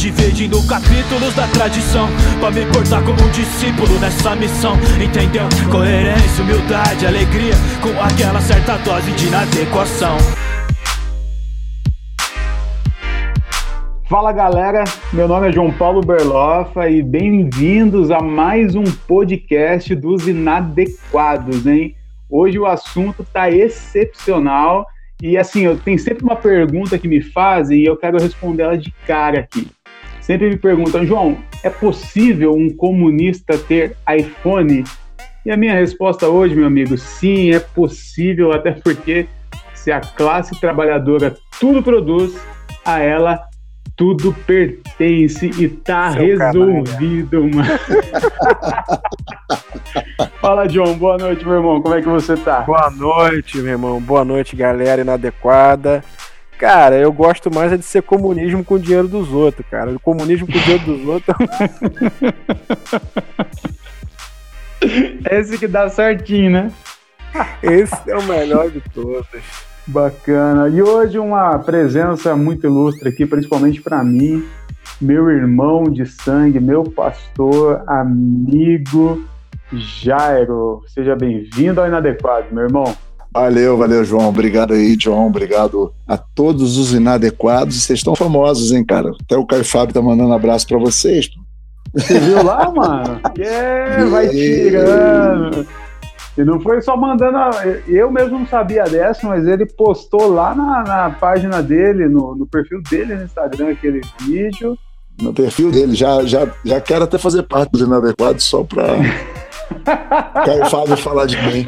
Dividindo capítulos da tradição Pra me portar como um discípulo nessa missão Entendeu? Coerência, humildade, alegria Com aquela certa dose de inadequação Fala galera, meu nome é João Paulo Berlofa e bem-vindos a mais um podcast dos inadequados, hein? Hoje o assunto tá excepcional e assim, eu tenho sempre uma pergunta que me fazem e eu quero responder ela de cara aqui. Sempre me perguntam, João, é possível um comunista ter iPhone? E a minha resposta hoje, meu amigo, sim, é possível, até porque se a classe trabalhadora tudo produz, a ela tudo pertence e tá Seu resolvido, canalha. mano. Fala, John. Boa noite, meu irmão. Como é que você tá? Boa noite, meu irmão. Boa noite, galera inadequada. Cara, eu gosto mais é de ser comunismo com o dinheiro dos outros, cara. O comunismo com o dinheiro dos outros. Esse que dá certinho, né? Esse é o melhor de todos. Bacana. E hoje uma presença muito ilustre aqui, principalmente para mim, meu irmão de sangue, meu pastor, amigo Jairo. Seja bem-vindo ao Inadequado, meu irmão. Valeu, valeu, João. Obrigado aí, João. Obrigado a todos os inadequados. Vocês estão famosos, hein, cara? Até o Caio Fábio tá mandando abraço para vocês. Você viu lá, mano? É, vai tirando. E não foi só mandando. A... Eu mesmo não sabia dessa, mas ele postou lá na, na página dele, no, no, perfil dele no Instagram, aquele vídeo. No perfil dele, já, já, já quero até fazer parte dos inadequados só pra. Caio Fábio falar de mim.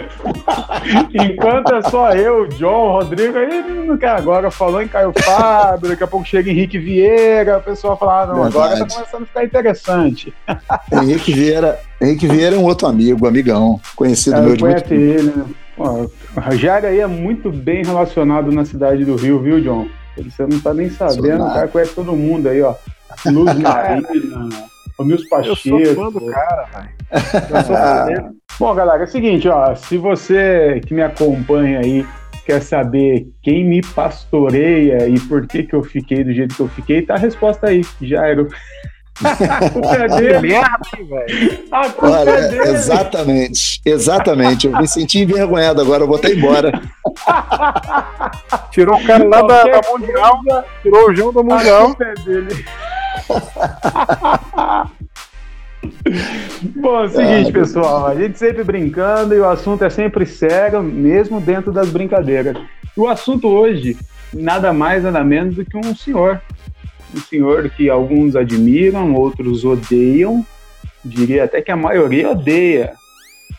Enquanto é só eu, John, Rodrigo, aí não quer agora. Falou em Caio Fábio, daqui a pouco chega Henrique Vieira, o pessoal fala, ah, não, Verdade. agora tá começando a ficar interessante. Henrique Vieira, Henrique Vieira é um outro amigo, amigão, conhecido é, meu de muito ele, né? Pô, Rogério aí é muito bem relacionado na cidade do Rio, viu, John? Você não tá nem sabendo, o cara conhece todo mundo aí, ó. Luz Marina, o Nils Pacheco. Eu sou fã do cara, velho. Bom, galera, é o seguinte, ó. Se você que me acompanha aí quer saber quem me pastoreia e por que que eu fiquei do jeito que eu fiquei, tá a resposta aí, Jairo. a culpa é dele. A culpa Olha, é dele. Exatamente, exatamente. Eu me senti envergonhado agora, eu vou até embora. Tirou o cara lá da, da Mundial, tirou o João da Mundial. A culpa é dele. Bom, é o seguinte, é, pessoal, a gente sempre brincando e o assunto é sempre sério, mesmo dentro das brincadeiras. O assunto hoje, nada mais, nada menos do que um senhor. Um senhor que alguns admiram, outros odeiam, diria até que a maioria odeia.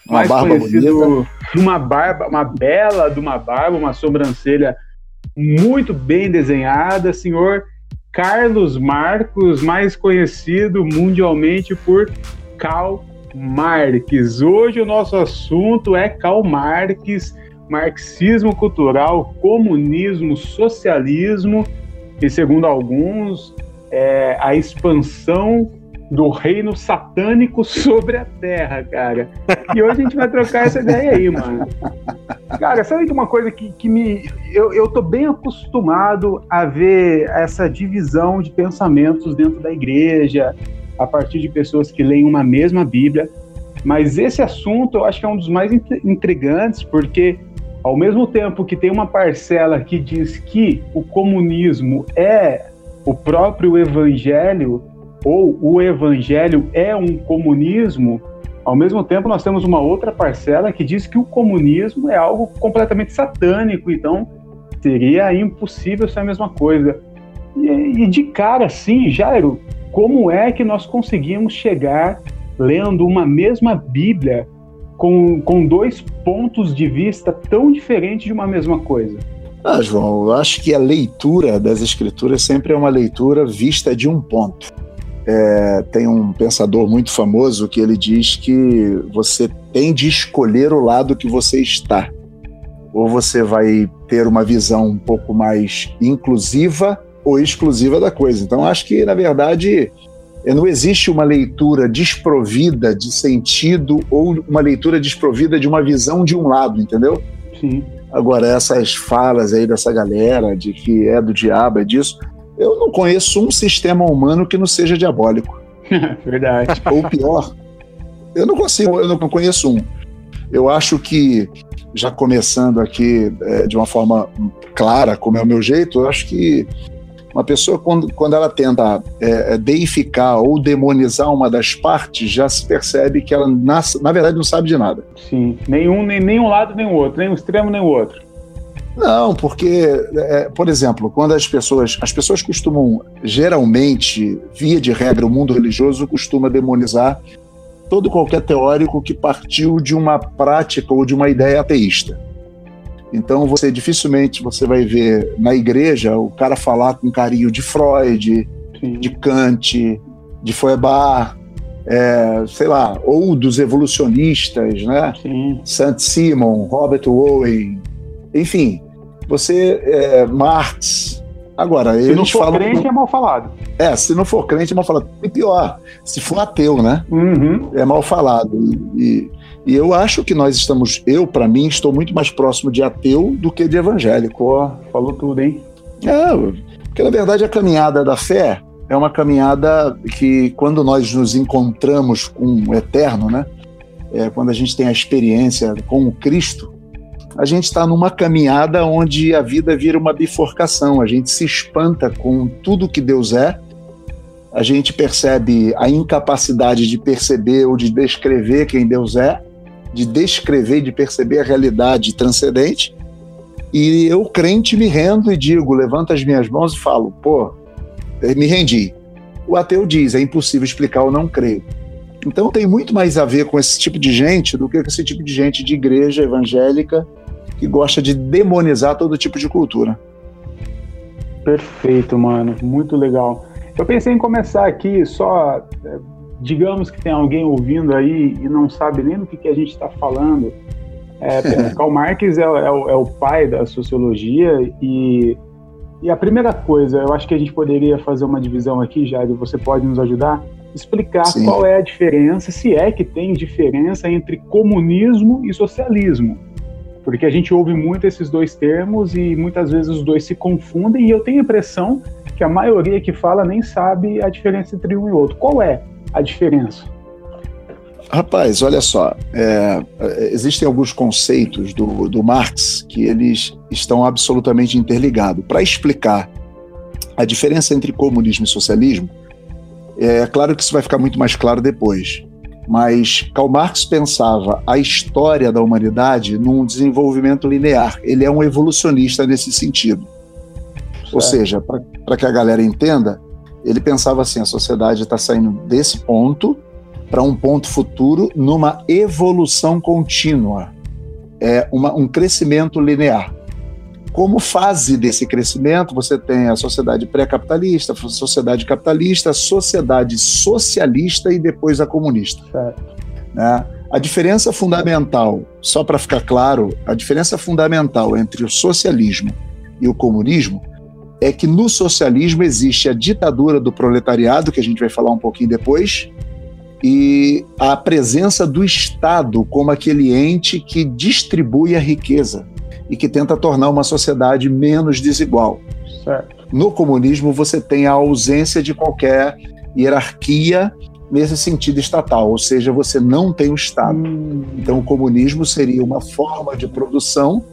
Uma mais barba conhecido, bonita. uma barba, uma bela de uma barba, uma sobrancelha muito bem desenhada, senhor Carlos Marcos, mais conhecido mundialmente por Karl Marx. Hoje o nosso assunto é Karl Marx, marxismo cultural, comunismo, socialismo e, segundo alguns, é a expansão do reino satânico sobre a Terra, cara. E hoje a gente vai trocar essa ideia aí, mano. Cara, sabe que uma coisa que, que me. Eu, eu tô bem acostumado a ver essa divisão de pensamentos dentro da igreja, a partir de pessoas que leem uma mesma Bíblia. Mas esse assunto eu acho que é um dos mais intrigantes, porque ao mesmo tempo que tem uma parcela que diz que o comunismo é o próprio evangelho, ou o evangelho é um comunismo, ao mesmo tempo nós temos uma outra parcela que diz que o comunismo é algo completamente satânico, então seria impossível ser a mesma coisa. E, e de cara, sim, Jairo, como é que nós conseguimos chegar lendo uma mesma Bíblia com, com dois pontos de vista tão diferentes de uma mesma coisa? Ah, João, eu acho que a leitura das escrituras sempre é uma leitura vista de um ponto. É, tem um pensador muito famoso que ele diz que você tem de escolher o lado que você está. Ou você vai ter uma visão um pouco mais inclusiva ou exclusiva da coisa. Então, acho que, na verdade, não existe uma leitura desprovida de sentido ou uma leitura desprovida de uma visão de um lado, entendeu? Sim. Agora, essas falas aí dessa galera de que é do diabo, é disso, Eu não conheço um sistema humano que não seja diabólico. Verdade. Ou pior, eu não consigo, eu não conheço um. Eu acho que, já começando aqui é, de uma forma clara, como é o meu jeito, eu acho que uma pessoa, quando, quando ela tenta é, é, deificar ou demonizar uma das partes, já se percebe que ela, nasce, na verdade, não sabe de nada. Sim, nenhum, nem, nem um lado nem o outro, nem um extremo nem o outro. Não, porque, é, por exemplo, quando as pessoas. As pessoas costumam, geralmente, via de regra, o mundo religioso costuma demonizar todo qualquer teórico que partiu de uma prática ou de uma ideia ateísta. Então você dificilmente você vai ver na igreja o cara falar com carinho de Freud, Sim. de Kant, de Feuerbach, é, sei lá, ou dos evolucionistas, né? Saint Simon, Robert Owen, enfim, você é, Marx. Agora, se não for crente é mal falado. É, se não for crente é mal falado. E pior, se for ateu, né? Uhum. É mal falado. E, e eu acho que nós estamos, eu, para mim, estou muito mais próximo de ateu do que de evangélico. Falou tudo, hein? É, porque na verdade a caminhada da fé é uma caminhada que, quando nós nos encontramos com o eterno, né? É, quando a gente tem a experiência com o Cristo, a gente está numa caminhada onde a vida vira uma bifurcação. A gente se espanta com tudo que Deus é, a gente percebe a incapacidade de perceber ou de descrever quem Deus é, de descrever e de perceber a realidade transcendente. E eu, crente, me rendo e digo, levanto as minhas mãos e falo, pô, me rendi. O ateu diz, é impossível explicar, eu não creio. Então tem muito mais a ver com esse tipo de gente do que com esse tipo de gente de igreja evangélica que gosta de demonizar todo tipo de cultura. Perfeito, mano. Muito legal. Eu pensei em começar aqui só é, digamos que tem alguém ouvindo aí e não sabe nem do que, que a gente está falando, é, Karl Marx é, é, o, é, o, pai da sociologia e, e a primeira coisa, eu acho que a gente poderia fazer uma divisão aqui, Jair, você pode nos ajudar, explicar Sim. qual é a diferença, se é que tem diferença entre comunismo e socialismo. Porque a gente ouve muito esses dois termos e muitas vezes os dois se confundem e eu tenho a impressão que a maioria que fala nem sabe a diferença entre um e outro. Qual é a diferença? Rapaz, olha só, é, existem alguns conceitos do, do Marx que eles estão absolutamente interligados. Para explicar a diferença entre comunismo e socialismo, é claro que isso vai ficar muito mais claro depois. Mas Karl Marx pensava a história da humanidade num desenvolvimento linear. Ele é um evolucionista nesse sentido. Certo. Ou seja, para que a galera entenda, ele pensava assim: a sociedade está saindo desse ponto para um ponto futuro numa evolução contínua, é uma, um crescimento linear. Como fase desse crescimento, você tem a sociedade pré-capitalista, a sociedade capitalista, a sociedade socialista e depois a comunista. Né? A diferença fundamental, só para ficar claro, a diferença fundamental entre o socialismo e o comunismo é que no socialismo existe a ditadura do proletariado, que a gente vai falar um pouquinho depois, e a presença do Estado como aquele ente que distribui a riqueza e que tenta tornar uma sociedade menos desigual. Certo. No comunismo, você tem a ausência de qualquer hierarquia nesse sentido estatal, ou seja, você não tem o Estado. Hum. Então, o comunismo seria uma forma de produção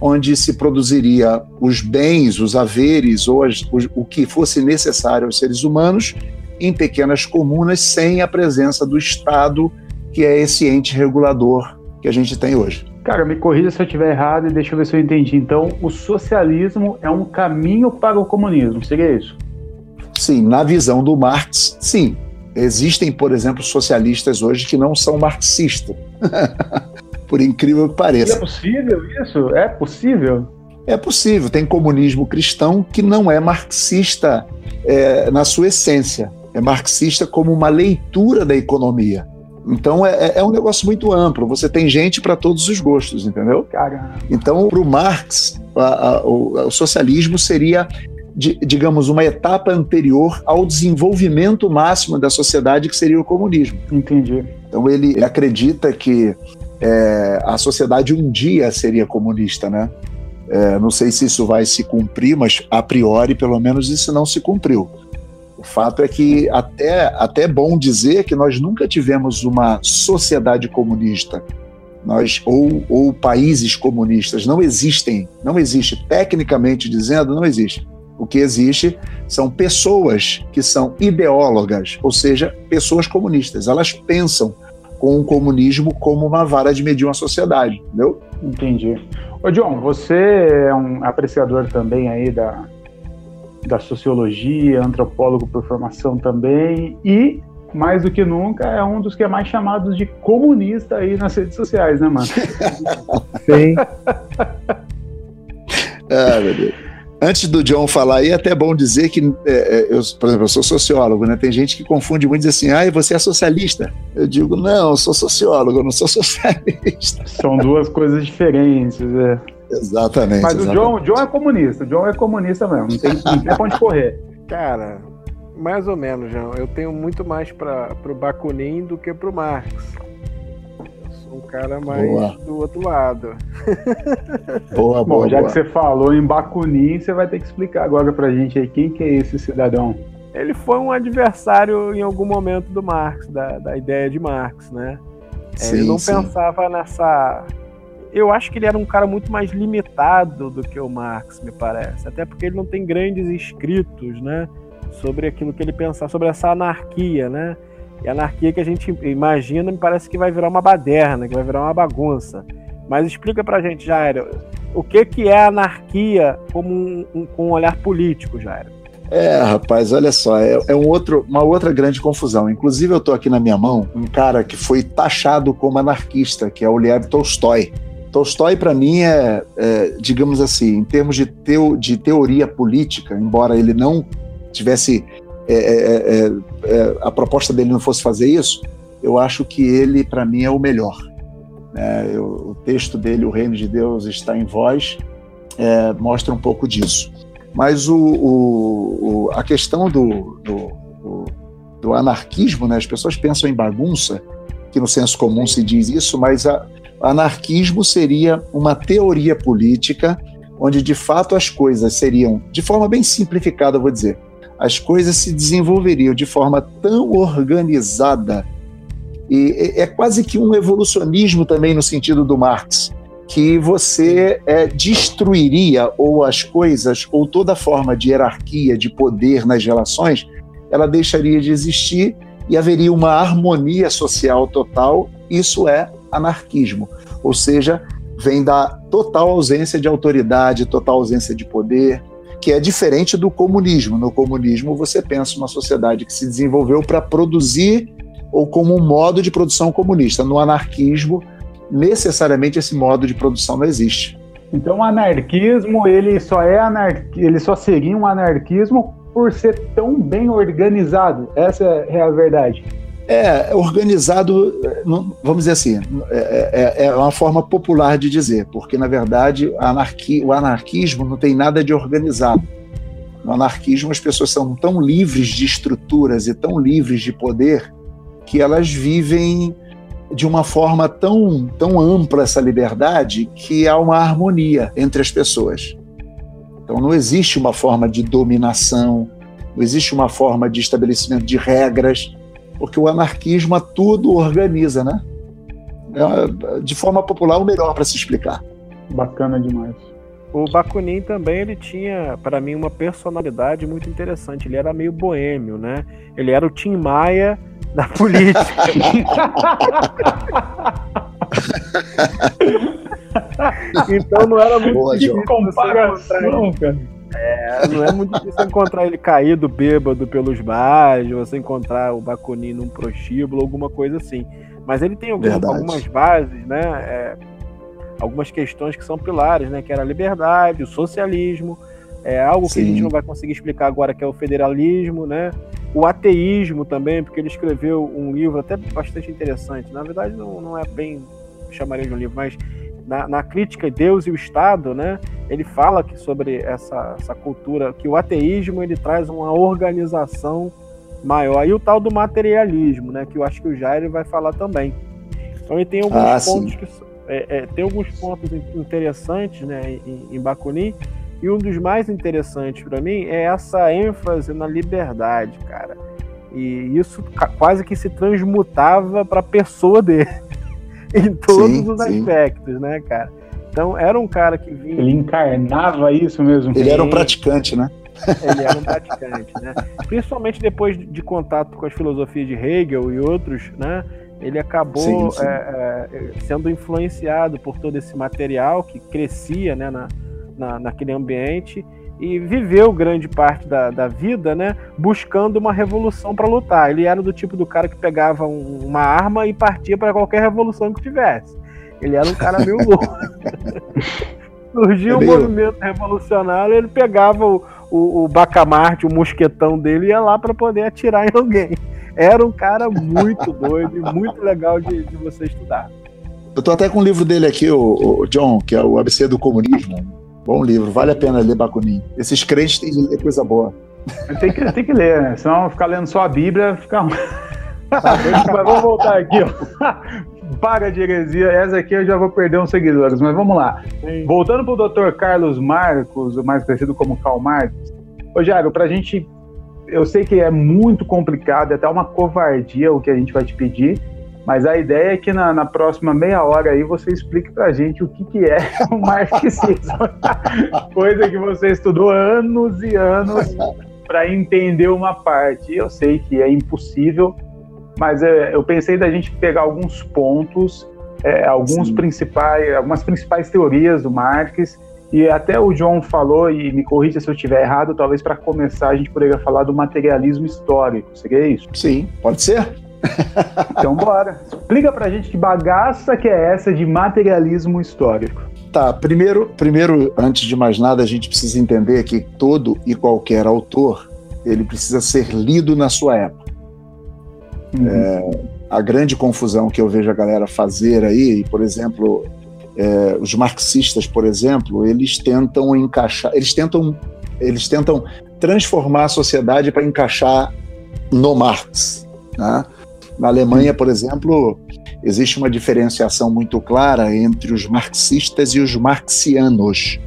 onde se produziria os bens, os haveres ou as, o, o que fosse necessário aos seres humanos em pequenas comunas, sem a presença do Estado, que é esse ente regulador que a gente tem hoje. Cara, me corrija se eu estiver errado e deixa eu ver se eu entendi. Então, o socialismo é um caminho para o comunismo, seria isso? Sim, na visão do Marx, sim. Existem, por exemplo, socialistas hoje que não são marxistas. por incrível que pareça. E é possível isso? É possível? É possível. Tem comunismo cristão que não é marxista é, na sua essência. É marxista como uma leitura da economia. Então é, é um negócio muito amplo. Você tem gente para todos os gostos, entendeu? Caramba. Então, para o Marx, a, a, o, o, socialismo seria, digamos, uma etapa anterior ao desenvolvimento máximo da sociedade, que seria o comunismo. Entendi. Então ele acredita que é, a sociedade um dia seria comunista, né? É, não sei se isso vai se cumprir, mas a priori, pelo menos, isso não se cumpriu. O fato é que até, até é bom dizer que nós nunca tivemos uma sociedade comunista. Nós, ou, ou países comunistas não existem, não existe, tecnicamente dizendo, não existe. O que existe são pessoas que são ideólogas, ou seja, pessoas comunistas. Elas pensam com o comunismo como uma vara de medir uma sociedade, entendeu? Entendi. Ô John, você é um apreciador também aí da, da sociologia, antropólogo por formação também, e mais do que nunca é um dos que é mais chamados de comunista aí nas redes sociais, né, mano? Sim. ah, meu Deus. Antes do John falar aí, é até bom dizer que, é, é, eu, por exemplo, eu sou sociólogo, né? Tem gente que confunde muito e diz assim, ah, você é socialista. Eu digo, não, eu sou sociólogo, eu não sou socialista. São duas coisas diferentes, é. Exatamente. Mas exatamente. o John, o John é comunista, o John é comunista mesmo, não tem, não tem pra onde correr. Cara, mais ou menos, João. Eu tenho muito mais para o Bakunin do que para o Marx. Eu sou um cara mais boa. do outro lado. Boa, Bom, boa. já boa. que você falou em Bakunin, você vai ter que explicar agora pra gente aí quem que é esse cidadão. Ele foi um adversário em algum momento do Marx, da, da ideia de Marx, né? Sim, ele não sim. pensava nessa. Eu acho que ele era um cara muito mais limitado do que o Marx, me parece. Até porque ele não tem grandes escritos, né? Sobre aquilo que ele pensava, sobre essa anarquia, né? E a anarquia que a gente imagina me parece que vai virar uma baderna, que vai virar uma bagunça. Mas explica pra gente, Jairo, o que, que é anarquia como um, um, um olhar político, Jairo? É, rapaz, olha só, é, é um outro, uma outra grande confusão. Inclusive, eu tô aqui na minha mão um cara que foi taxado como anarquista, que é o Lev Tolstói. Tolstói, para mim, é, é, digamos assim, em termos de, teo, de teoria política, embora ele não tivesse. É, é, é, a proposta dele não fosse fazer isso, eu acho que ele, para mim, é o melhor. É, eu, o texto dele, O Reino de Deus está em é, mostra um pouco disso. Mas o, o, o, a questão do, do, do, anarquismo, né? as pessoas pensam em bagunça, que no senso comum se diz isso, mas a, anarquismo seria uma teoria política onde de fato as coisas seriam, de forma bem simplificada, vou dizer, as coisas se desenvolveriam de forma tão organizada e é quase que um evolucionismo também no sentido do Marx, que você é, destruiria ou as coisas ou toda forma de hierarquia, de poder nas relações, ela deixaria de existir e haveria uma harmonia social total. Isso é anarquismo, ou seja, vem da total ausência de autoridade, total ausência de poder, que é diferente do comunismo. No comunismo, você pensa uma sociedade que se desenvolveu para produzir ou como um modo de produção comunista. No anarquismo, necessariamente esse modo de produção não existe. Então, o anarquismo ele só é anar... ele só seria um anarquismo por ser tão bem organizado. Essa é a verdade. É, organizado, vamos dizer assim, é, é, uma forma popular de dizer, porque na verdade o anarquismo não tem nada de organizado. No anarquismo, as pessoas são tão livres de estruturas e tão livres de poder que elas vivem de uma forma tão, tão ampla essa liberdade que há uma harmonia entre as pessoas. Então não existe uma forma de dominação, não existe uma forma de estabelecimento de regras, porque o anarquismo a tudo organiza, né? É, de forma popular, o melhor para se explicar. Bacana demais. O Bakunin também ele tinha, para mim, uma personalidade muito interessante. Ele era meio boêmio, né? Ele era o Tim Maia da política. então não era muito Boa, difícil comparação, cara. É, não é muito difícil encontrar ele caído bêbado pelos bares, você encontrar o Bakunin num prostíbulo, alguma coisa assim. Mas ele tem algumas, algumas bases, né? É, algumas questões que são pilares, né? Que era a liberdade, o socialismo, é algo Sim. que a gente não vai conseguir explicar agora, que é o federalismo, né? O ateísmo também, porque ele escreveu um livro até bastante interessante. Na verdade, não, não é bem chamaria de um livro, mas na, na, crítica Deus e o Estado, né? Ele fala que sobre essa, essa cultura, que o ateísmo ele traz uma organização maior. E o tal do materialismo, né? Que eu acho que o Jair vai falar também. Então ele tem alguns ah, pontos que é, é, tem alguns pontos interessantes né, em, em Bakunin, e um dos mais interessantes para mim é essa ênfase na liberdade, cara. E isso quase que se transmutava para a pessoa dele, em todos sim, os sim. aspectos, né, cara? Então era um cara que vinha. Ele encarnava isso mesmo. Ele era um praticante, né? Ele era um praticante, né? Principalmente depois de contato com as filosofias de Hegel e outros, né? Ele acabou sim, sim. É, é, sendo influenciado por todo esse material que crescia né, na, na, naquele ambiente e viveu grande parte da, da vida, né, buscando uma revolução para lutar. Ele era do tipo do cara que pegava um, uma arma e partia para qualquer revolução que tivesse. Ele era um cara meio louco. Surgia é um movimento revolucionário, ele pegava o, o, o bacamarte, o mosquetão dele e ia lá para poder atirar em alguém. Era um cara muito doido e muito legal de, de você estudar. Eu tô até com um livro dele aqui, o, o John, que é o ABC do Comunismo Bom livro, vale a pena ler Bakunin. Esses crentes têm que ler coisa boa. Tem que, tem que ler, né? Senão ficar lendo só a Bíblia fica. mas vamos voltar aqui, ó. Para de heresia, essa aqui eu já vou perder uns seguidores, mas vamos lá. Sim. Voltando para o Dr. Carlos Marcos, o mais conhecido como Karl Marx. Ô, Jairo, para a gente. Eu sei que é muito complicado, é até uma covardia o que a gente vai te pedir, mas a ideia é que na, na próxima meia hora aí você explique pra gente o que, que é o marxismo. Coisa que você estudou anos e anos para entender uma parte. Eu sei que é impossível, mas é, eu pensei da gente pegar alguns pontos, é, alguns principais, algumas principais teorias do Marx. E até o John falou, e me corrija se eu estiver errado, talvez para começar a gente poderia falar do materialismo histórico. Seria isso? Sim, pode ser. Então bora. Explica pra gente que bagaça que é essa de materialismo histórico. Tá, primeiro, primeiro, antes de mais nada, a gente precisa entender que todo e qualquer autor ele precisa ser lido na sua época. Uhum. É, a grande confusão que eu vejo a galera fazer aí, por exemplo, é, os marxistas, por exemplo, eles tentam encaixar, eles tentam, eles tentam transformar a sociedade para encaixar no Marx. Né? Na Alemanha, por exemplo, existe uma diferenciação muito clara entre os marxistas e os marxianos.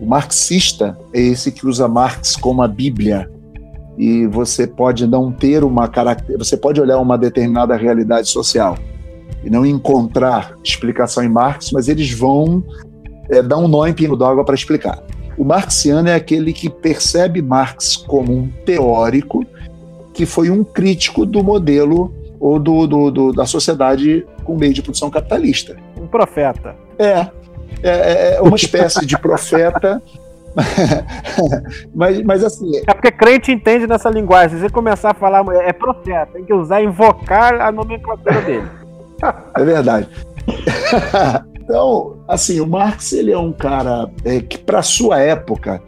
O marxista é esse que usa Marx como a Bíblia. E você pode não ter uma você pode olhar uma determinada realidade social e não encontrar explicação em Marx, mas eles vão é, dar um nó em pingo d'água para explicar. O marxiano é aquele que percebe Marx como um teórico que foi um crítico do modelo ou do, do, do, da sociedade com meio de produção capitalista. Um profeta. É, é, é uma espécie de profeta. mas, mas assim. É porque crente entende nessa linguagem. Se você começar a falar, é profeta, tem que usar, invocar a nomenclatura dele. É verdade. então, assim, o Marx ele é um cara é, que, para sua época,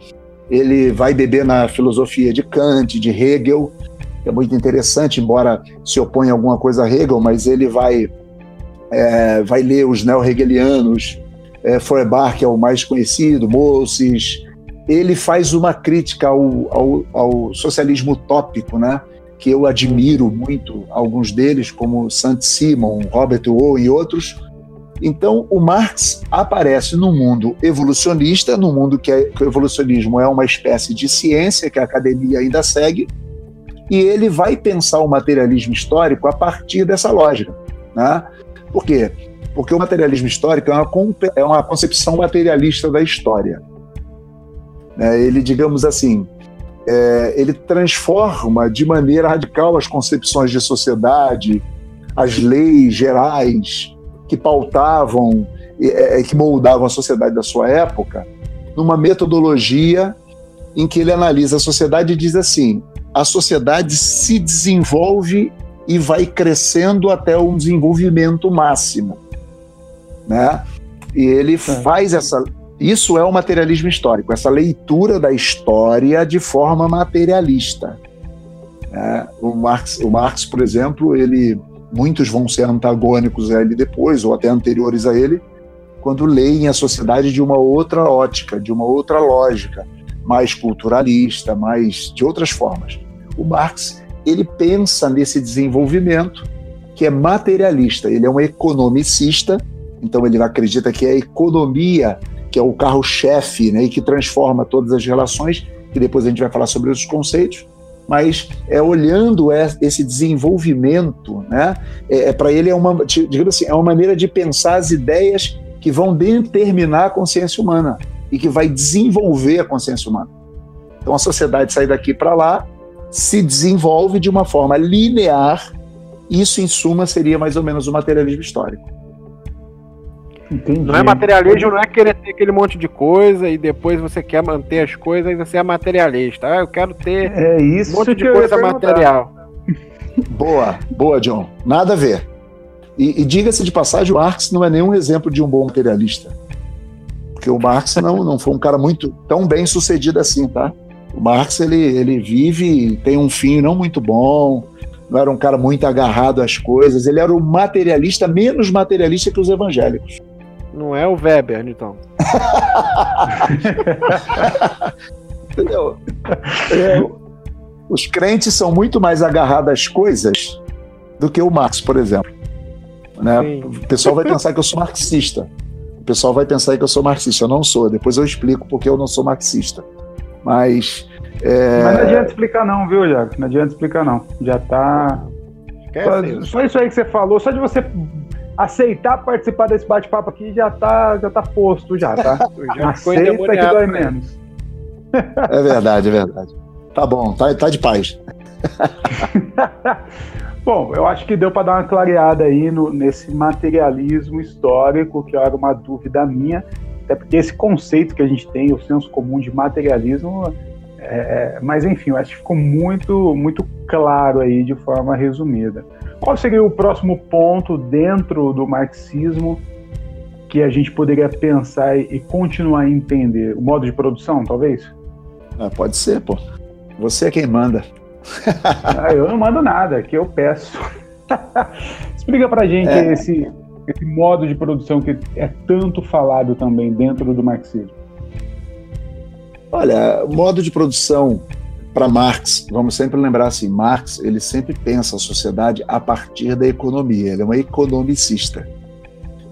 ele vai beber na filosofia de Kant, de Hegel, é muito interessante, embora se oponha a alguma coisa a Hegel, mas ele vai, é, vai ler os neo-hegelianos, é, Feuerbach, que é o mais conhecido, Moses. Ele faz uma crítica ao, ao, ao socialismo utópico, né? que eu admiro muito, alguns deles, como Saint-Simon, Robert Owen e outros. Então, o Marx aparece num mundo evolucionista, num mundo que, é, que o evolucionismo é uma espécie de ciência que a academia ainda segue, e ele vai pensar o materialismo histórico a partir dessa lógica. Né? Por quê? Porque o materialismo histórico é uma, é uma concepção materialista da história. É, ele, digamos assim, é, ele transforma de maneira radical as concepções de sociedade, as leis gerais que pautavam, é, que moldavam a sociedade da sua época, numa metodologia em que ele analisa a sociedade e diz assim: a sociedade se desenvolve e vai crescendo até um desenvolvimento máximo, né? E ele é. faz essa isso é o materialismo histórico, essa leitura da história de forma materialista. Né? O, Marx, o Marx, por exemplo, ele muitos vão ser antagônicos a ele depois ou até anteriores a ele, quando leem a sociedade de uma outra ótica, de uma outra lógica, mais culturalista, mais de outras formas o Marx ele pensa nesse desenvolvimento que é materialista. Ele é um economicista Então ele acredita que é a economia que é o carro-chefe né, e que transforma todas as relações, que depois a gente vai falar sobre os conceitos, mas é olhando esse desenvolvimento, né? É, é para ele é uma, digamos assim, é uma maneira de pensar as ideias que vão determinar a consciência humana e que vai desenvolver a consciência humana. Então a sociedade sai daqui para lá, se desenvolve de uma forma linear. Isso, em suma, seria mais ou menos o materialismo histórico. Entendi. Não é materialismo, não é querer ter aquele monte de coisa e depois você quer manter as coisas e você é materialista. Ah, eu quero ter é isso um monte de coisa material. Boa, boa, John. Nada a ver. E, e diga-se de passagem, o Marx não é nenhum exemplo de um bom materialista. Porque o Marx não, não foi um cara muito tão bem sucedido assim, tá? O Marx ele, ele vive, tem um fim não muito bom, não era um cara muito agarrado às coisas, ele era o materialista menos materialista que os evangélicos. Não é o Weber, então. Entendeu? É, os crentes são muito mais agarrados às coisas do que o Marx, por exemplo. Né? O pessoal vai pensar que eu sou marxista. O pessoal vai pensar que eu sou marxista. Eu não sou. Depois eu explico porque eu não sou marxista. Mas. É... Mas não adianta explicar, não, viu, Jack? Não adianta explicar, não. Já tá. Só, só, isso aí que você falou, só de você aceitar participar desse bate-papo aqui já tá, já tá posto, já, tá? Já Aceita que dói né? menos. É verdade, é verdade. Tá bom, tá, tá de paz. bom, eu acho que deu para dar uma clareada aí no, nesse materialismo histórico, que era uma dúvida minha, até porque esse conceito que a gente tem, o senso comum de materialismo, é, mas enfim, eu acho que ficou muito, muito claro aí de forma resumida. Qual seria o próximo ponto dentro do marxismo que a gente poderia pensar e continuar a entender? O modo de produção, talvez? Ah, pode ser, pô. Você é quem manda. ah, eu não mando nada, aqui eu peço. Explica pra gente é. esse, esse modo de produção que é tanto falado também dentro do marxismo. Olha, modo de produção para Marx, vamos sempre lembrar assim, Marx ele sempre pensa a sociedade a partir da economia, ele é um economicista.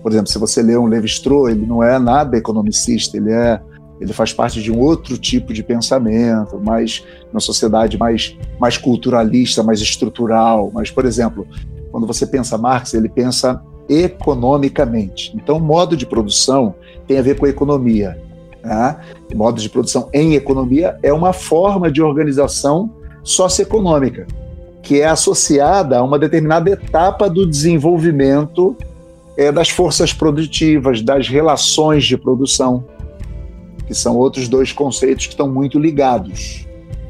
Por exemplo, se você lê um Levi-Strauss, ele não é nada economicista, ele é ele faz parte de um outro tipo de pensamento, mais uma sociedade mais mais culturalista, mais estrutural. Mas, por exemplo, quando você pensa Marx, ele pensa economicamente. Então, modo de produção tem a ver com a economia. Né? Modo de produção em economia é uma forma de organização socioeconômica que é associada a uma determinada etapa do desenvolvimento é, das forças produtivas, das relações de produção, que são outros dois conceitos que estão muito ligados.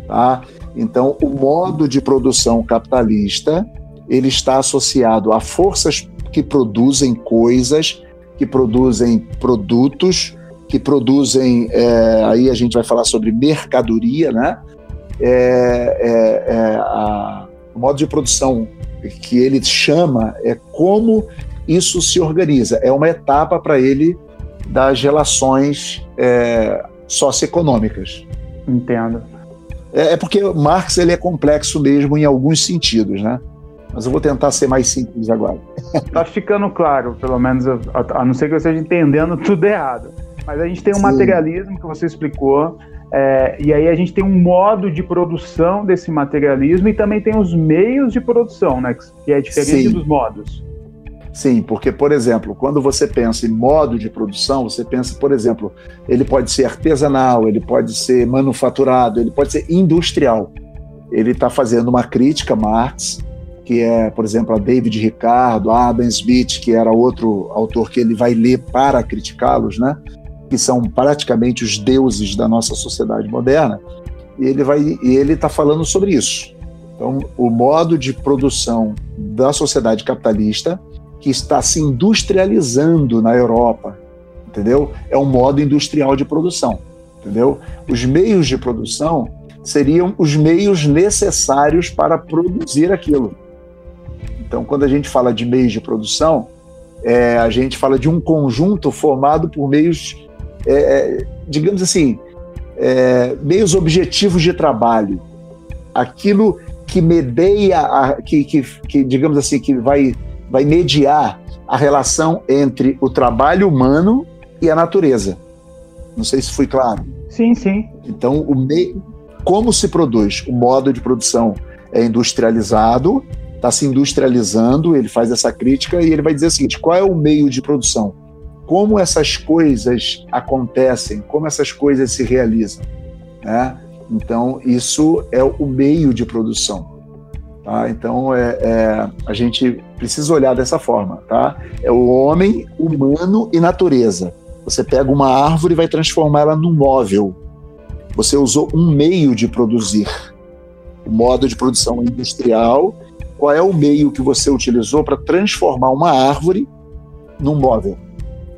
Tá? Então, o modo de produção capitalista ele está associado a forças que produzem coisas, que produzem produtos, que produzem, é, aí a gente vai falar sobre mercadoria, né? É, é, é, a, o modo de produção que ele chama é como isso se organiza. É uma etapa para ele das relações é, socioeconômicas. Entendo. É, é, porque Marx ele é complexo mesmo em alguns sentidos, né? Mas eu vou tentar ser mais simples agora. Tá ficando claro, pelo menos, a não ser que eu esteja entendendo tudo errado. Mas a gente tem um Sim. materialismo que você explicou, é, e aí a gente tem um modo de produção desse materialismo e também tem os meios de produção, né? Que é diferente Sim. dos modos. Sim, porque, por exemplo, quando você pensa em modo de produção, você pensa, por exemplo, ele pode ser artesanal, ele pode ser manufaturado, ele pode ser industrial. Ele está fazendo uma crítica Marx, que é, por exemplo, a David Ricardo, a Adam Smith, que era outro autor que ele vai ler para criticá-los, né? que são praticamente os deuses da nossa sociedade moderna, e ele vai e ele está falando sobre isso. Então, o modo de produção da sociedade capitalista que está se industrializando na Europa, entendeu? É um modo industrial de produção, entendeu? Os meios de produção seriam os meios necessários para produzir aquilo. Então, quando a gente fala de meios de produção, é, a gente fala de um conjunto formado por meios é, é, digamos assim, é, meios objetivos de trabalho, aquilo que medeia, a, que, que, que, digamos assim, que vai, vai mediar a relação entre o trabalho humano e a natureza. Não sei se fui claro. Sim, sim. Então, o meio, como se produz? O modo de produção é industrializado, está se industrializando, ele faz essa crítica e ele vai dizer o seguinte: qual é o meio de produção? Como essas coisas acontecem, como essas coisas se realizam. Né? Então, isso é o meio de produção. Tá? Então, é, é, a gente precisa olhar dessa forma. Tá? É o homem, humano e natureza. Você pega uma árvore e vai transformar ela num móvel. Você usou um meio de produzir. O modo de produção industrial. Qual é o meio que você utilizou para transformar uma árvore num móvel?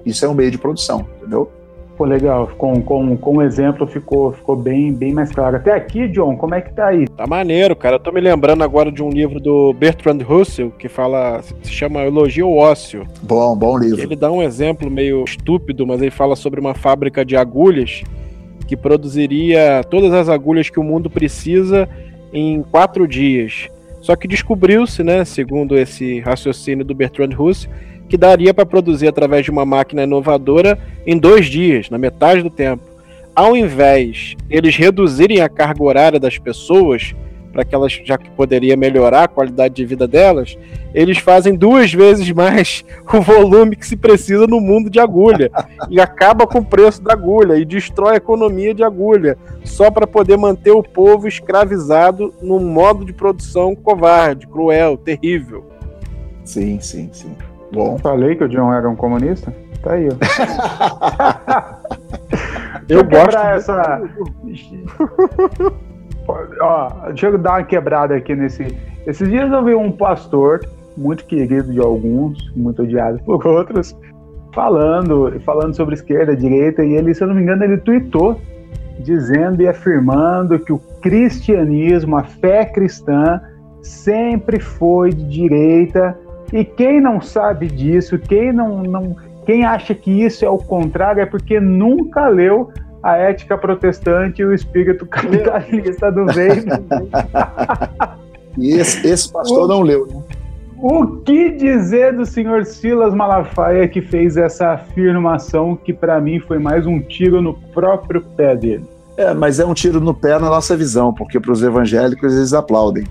Isso é um meio de produção, entendeu? Pô, legal. Com, com, com o exemplo ficou, ficou bem, bem mais claro. Até aqui, John, como é que tá aí? Tá maneiro, cara. Eu tô me lembrando agora de um livro do Bertrand Russell que fala, se chama Elogio Ócio. Bom, bom livro. Ele dá um exemplo meio estúpido, mas ele fala sobre uma fábrica de agulhas que produziria todas as agulhas que o mundo precisa em quatro dias. Só que descobriu-se, né, segundo esse raciocínio do Bertrand Russell, que daria para produzir através de uma máquina inovadora em dois dias, na metade do tempo. Ao invés eles reduzirem a carga horária das pessoas, para que elas, já que poderia melhorar a qualidade de vida delas, eles fazem duas vezes mais o volume que se precisa no mundo de agulha e acaba com o preço da agulha e destrói a economia de agulha, só para poder manter o povo escravizado num modo de produção covarde, cruel, terrível. Sim, sim, sim. Bom. Falei que o John era um comunista? Tá aí, ó. eu gosto. Essa... ó, deixa eu dar uma quebrada aqui nesse. Esses dias eu vi um pastor, muito querido de alguns, muito odiado por outros, falando, falando sobre esquerda, direita, e ele, se eu não me engano, ele tweetou dizendo e afirmando que o cristianismo, a fé cristã, sempre foi de direita e quem não sabe disso, quem não, não, quem acha que isso é o contrário, é porque nunca leu a ética protestante e o espírito capitalista do Weber. e esse, esse pastor o, não leu, né? O que dizer do senhor Silas Malafaia que fez essa afirmação que para mim foi mais um tiro no próprio pé dele? É, mas é um tiro no pé na nossa visão, porque para os evangélicos eles aplaudem.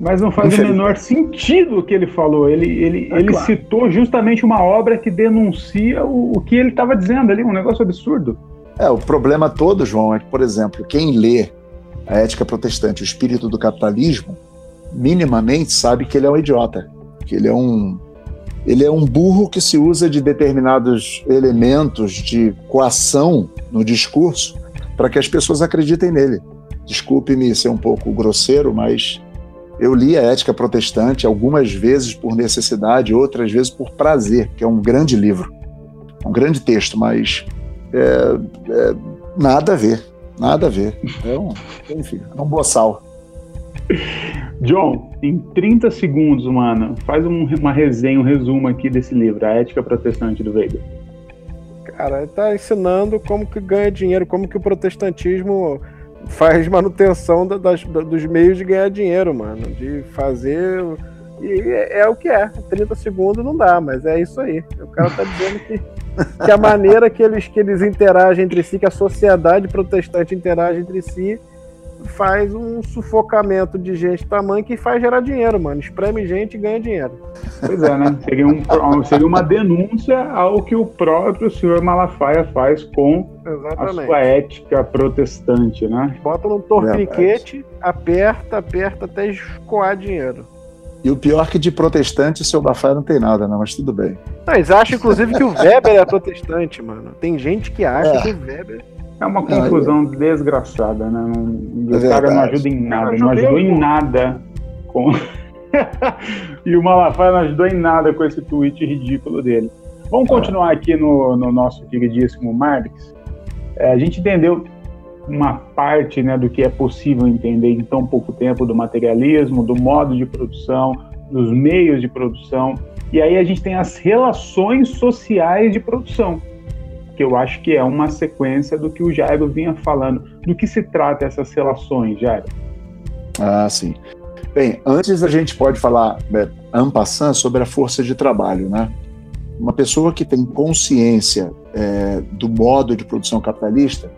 Mas não faz o menor sentido o que ele falou. Ele, ele, é ele claro. citou justamente uma obra que denuncia o, o que ele estava dizendo ali, um negócio absurdo. É, o problema todo, João, é que, por exemplo, quem lê a ética protestante, o espírito do capitalismo, minimamente sabe que ele é um idiota, que ele é um ele é um burro que se usa de determinados elementos de coação no discurso para que as pessoas acreditem nele. Desculpe-me ser um pouco grosseiro, mas eu li a Ética Protestante algumas vezes por necessidade, outras vezes por prazer, que é um grande livro, um grande texto, mas é, é, nada a ver, nada a ver. É um, enfim, é um boçal. John, em 30 segundos, mano, faz um, uma resenha, um resumo aqui desse livro, A Ética Protestante do Weber. Cara, ele tá ensinando como que ganha dinheiro, como que o protestantismo faz manutenção da, das, dos meios de ganhar dinheiro, mano. De fazer. E é, é, o que é. 30 segundos não dá, mas é isso aí. O cara tá dizendo que, que a maneira que eles, que eles interagem entre si, que a sociedade protestante interage entre si, faz um sufocamento de gente tamanho que faz gerar dinheiro, mano. Espreme gente e ganha dinheiro. Pois é, né? Seria, um, seria uma denúncia ao que o próprio senhor Malafaia faz com Exatamente. a sua ética protestante, né? Bota num torniquete, aperta, aperta até escoar dinheiro. E o pior é que de protestante o seu Malafaia não tem nada, né? Mas tudo bem. Mas acha, inclusive, que o Weber é protestante, mano. Tem gente que acha é. que o Weber é uma confusão não, desgraçada, né? Não, é o cara não ajuda em nada, não ajudou em nada com. e o Malafaia não ajudou em nada com esse tweet ridículo dele. Vamos continuar aqui no, no nosso queridíssimo Marx. É, a gente entendeu uma parte né, do que é possível entender em tão pouco tempo do materialismo, do modo de produção, dos meios de produção. E aí a gente tem as relações sociais de produção que eu acho que é uma sequência do que o Jairo vinha falando. Do que se trata essas relações, Jairo? Ah, sim. Bem, antes a gente pode falar, en passant, sobre a força de trabalho, né? uma pessoa que tem consciência é, do modo de produção capitalista,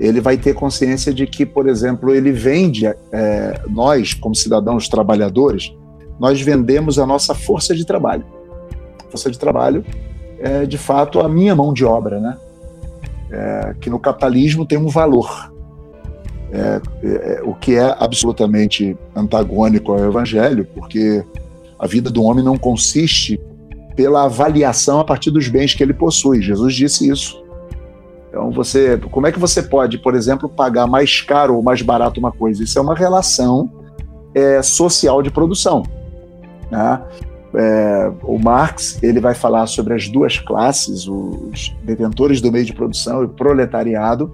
ele vai ter consciência de que, por exemplo, ele vende, é, nós, como cidadãos trabalhadores, nós vendemos a nossa força de trabalho. Força de trabalho é, de fato, a minha mão de obra, né? É, que no capitalismo tem um valor. É, é, o que é absolutamente antagônico ao evangelho, porque a vida do homem não consiste pela avaliação a partir dos bens que ele possui. Jesus disse isso. Então, você, como é que você pode, por exemplo, pagar mais caro ou mais barato uma coisa? Isso é uma relação é, social de produção. Né? É, o Marx ele vai falar sobre as duas classes, os detentores do meio de produção e o proletariado,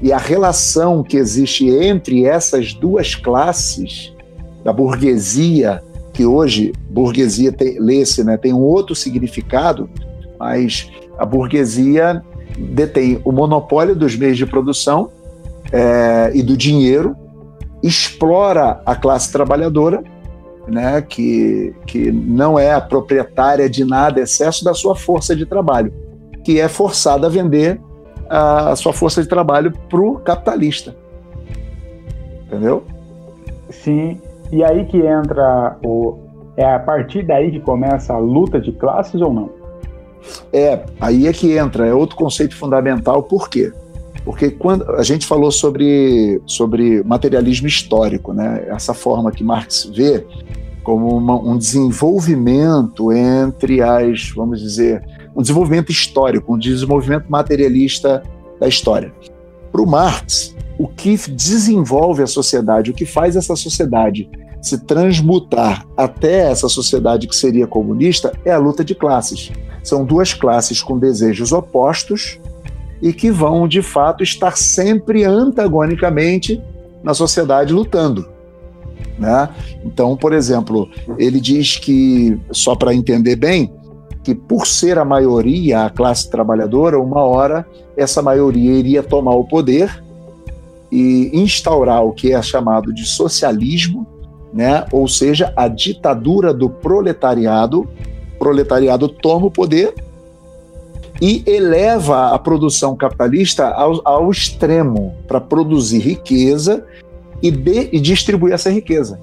e a relação que existe entre essas duas classes da burguesia, que hoje burguesia lê-se, né, tem um outro significado, mas a burguesia detém o monopólio dos meios de produção é, e do dinheiro, explora a classe trabalhadora né, que, que não é a proprietária de nada, excesso da sua força de trabalho, que é forçada a vender a, sua força de trabalho para o capitalista. Entendeu? Sim, e aí que entra o. É a partir daí que começa a luta de classes ou não? É, aí é que entra, é outro conceito fundamental, por quê? Porque quando a gente falou sobre, sobre materialismo histórico, né? essa forma que Marx vê como uma, um desenvolvimento entre as, vamos dizer, um desenvolvimento histórico, um desenvolvimento materialista da história. Para o Marx, o que desenvolve a sociedade, o que faz essa sociedade se transmutar até essa sociedade que seria comunista é a luta de classes. São duas classes com desejos opostos e que vão, de fato, estar sempre antagonicamente na sociedade lutando. Né? Então, por exemplo, ele diz que, só para entender bem, que por ser a maioria a classe trabalhadora, uma hora essa maioria iria tomar o poder e instaurar o que é chamado de socialismo, né? ou seja, a ditadura do proletariado. Proletariado toma o poder e eleva a produção capitalista ao, ao extremo para produzir riqueza e, de, e distribuir essa riqueza.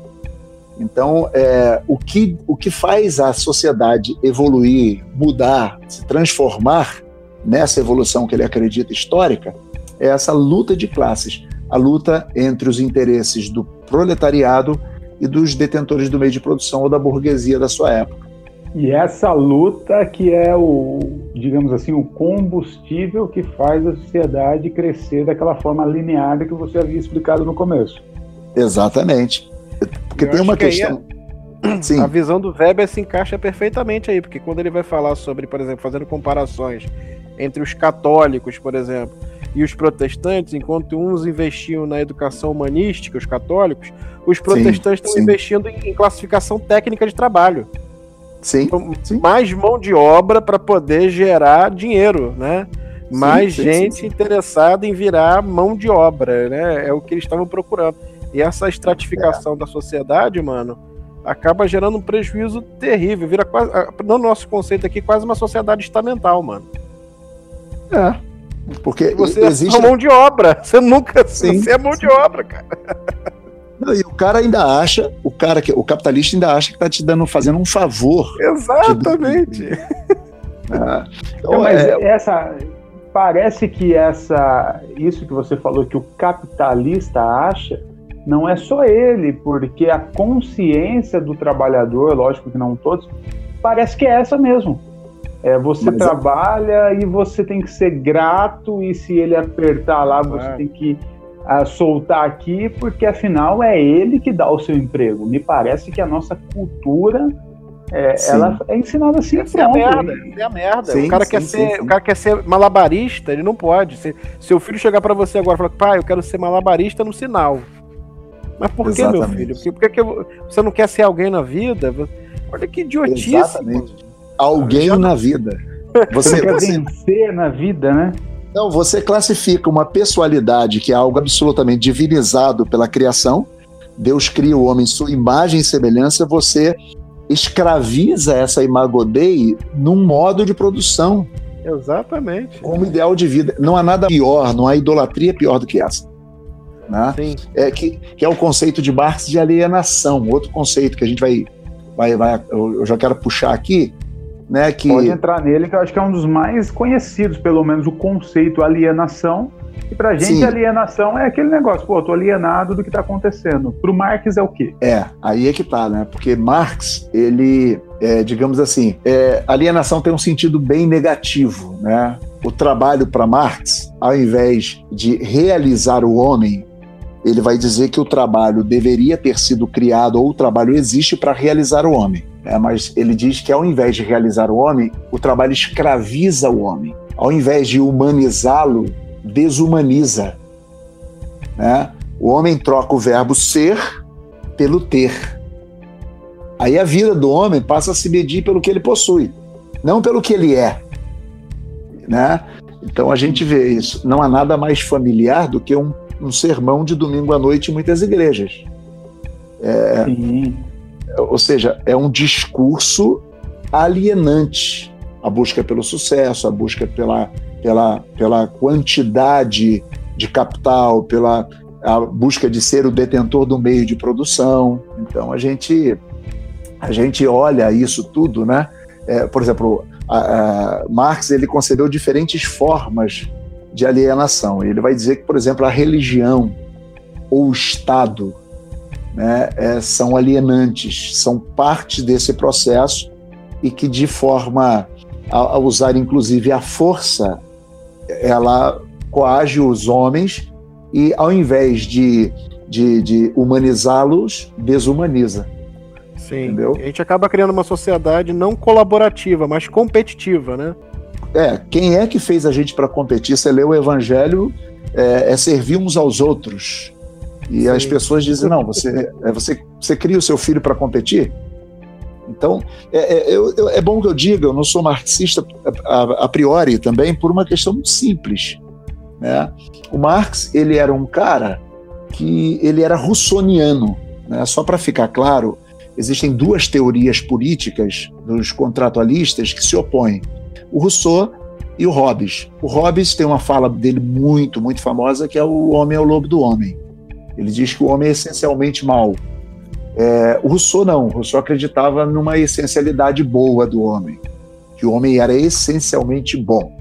Então, é, o, que, o que faz a sociedade evoluir, mudar, se transformar nessa evolução que ele acredita histórica é essa luta de classes a luta entre os interesses do proletariado e dos detentores do meio de produção ou da burguesia da sua época. E essa luta que é o, digamos assim, o combustível que faz a sociedade crescer daquela forma linear que você havia explicado no começo. Exatamente. Porque Eu tem uma que questão. É... Sim. A visão do Weber se encaixa perfeitamente aí, porque quando ele vai falar sobre, por exemplo, fazendo comparações entre os católicos, por exemplo, e os protestantes, enquanto uns investiam na educação humanística, os católicos, os protestantes sim, estão sim. investindo em classificação técnica de trabalho. Sim, então, sim. Mais mão de obra para poder gerar dinheiro, né? Mais gente interessada em virar mão de obra, né? É o que eles estavam procurando. E essa estratificação é. da sociedade, mano, acaba gerando um prejuízo terrível. Vira quase, no nosso conceito aqui, quase uma sociedade estamental, mano. É. Porque você existe... é mão de obra. Você nunca. Sim, você é mão sim. de obra, cara. Não, e o cara ainda acha, o cara que o capitalista ainda acha que tá te dando, fazendo um favor. Exatamente. Ah, então, Não, mas é... essa parece que essa isso que você falou que o capitalista acha não é só ele, porque a consciência do trabalhador, lógico que não todos, parece que é essa mesmo. É, você Mas é- trabalha é... e você tem que ser grato, e se ele apertar lá, você é. tem que uh, soltar aqui, porque afinal é ele que dá o seu emprego. Me parece que a nossa cultura é, ela é ensinada assim. Isso é a merda. é a merda. Sim, o, cara sim, quer sim, ser, o cara quer ser malabarista, ele não pode. Se seu filho chegar para você agora e falar, pai, eu quero ser malabarista no sinal. Mas por que, meu filho? Por que, por que você não quer ser alguém na vida? Olha que idiotice. Alguém na vida. Você quer vencer na vida, né? Não, você classifica uma pessoalidade que é algo absolutamente divinizado pela criação. Deus cria o homem sua imagem e semelhança, você escraviza essa imago Dei num modo de produção. Exatamente. Como ideal de vida. Não há nada pior, não há idolatria pior do que essa. Né? Sim. É, que, que é o conceito de Marx de alienação, outro conceito que a gente vai, vai, vai eu já quero puxar aqui, né? Que... Pode entrar nele, que eu acho que é um dos mais conhecidos, pelo menos o conceito alienação, e pra gente, Sim. alienação é aquele negócio, pô, tô alienado do que tá acontecendo. Pro Marx é o quê? É, aí é que tá, né? Porque Marx, ele, é, digamos assim, é, alienação tem um sentido bem negativo, né? O trabalho para Marx, ao invés de realizar o homem, ele vai dizer que o trabalho deveria ter sido criado ou o trabalho existe para realizar o homem. É, mas ele diz que ao invés de realizar o homem, o trabalho escraviza o homem. Ao invés de humanizá-lo, desumaniza. Né? O homem troca o verbo ser pelo ter. Aí a vida do homem passa a se medir pelo que ele possui, não pelo que ele é. Né? Então a gente vê isso. Não há nada mais familiar do que um, um sermão de domingo à noite em muitas igrejas. É, ou seja, é um discurso alienante. A busca pelo sucesso, a busca pela pela, pela quantidade de capital, pela a busca de ser o detentor do meio de produção. Então a gente a gente olha isso tudo, né? É, por exemplo, a, a Marx ele concebeu diferentes formas de alienação. Ele vai dizer que, por exemplo, a religião ou o Estado né, é, são alienantes, são parte desse processo e que, de forma a, a usar inclusive a força ela coage os homens e, ao invés de, de, de humanizá-los, desumaniza. Sim. Entendeu? A gente acaba criando uma sociedade não colaborativa, mas competitiva, né? É, quem é que fez a gente para competir? Você lê o Evangelho, é, é servir uns aos outros. E Sim. as pessoas dizem: não, você, é, você, você cria o seu filho para competir? Então, é, é, eu, é, bom que eu diga, eu não sou marxista a, a, priori também, por uma questão muito simples. Né? O Marx, ele era um cara que ele era russoniano. Né? Só para ficar claro, existem duas teorias políticas dos contratualistas que se opõem. O Rousseau e o Hobbes. O Hobbes tem uma fala dele muito, muito famosa, que é o homem é o lobo do homem. Ele diz que o homem é essencialmente mau, é, Rousseau não, Rousseau acreditava numa essencialidade boa do homem, que o homem era essencialmente bom.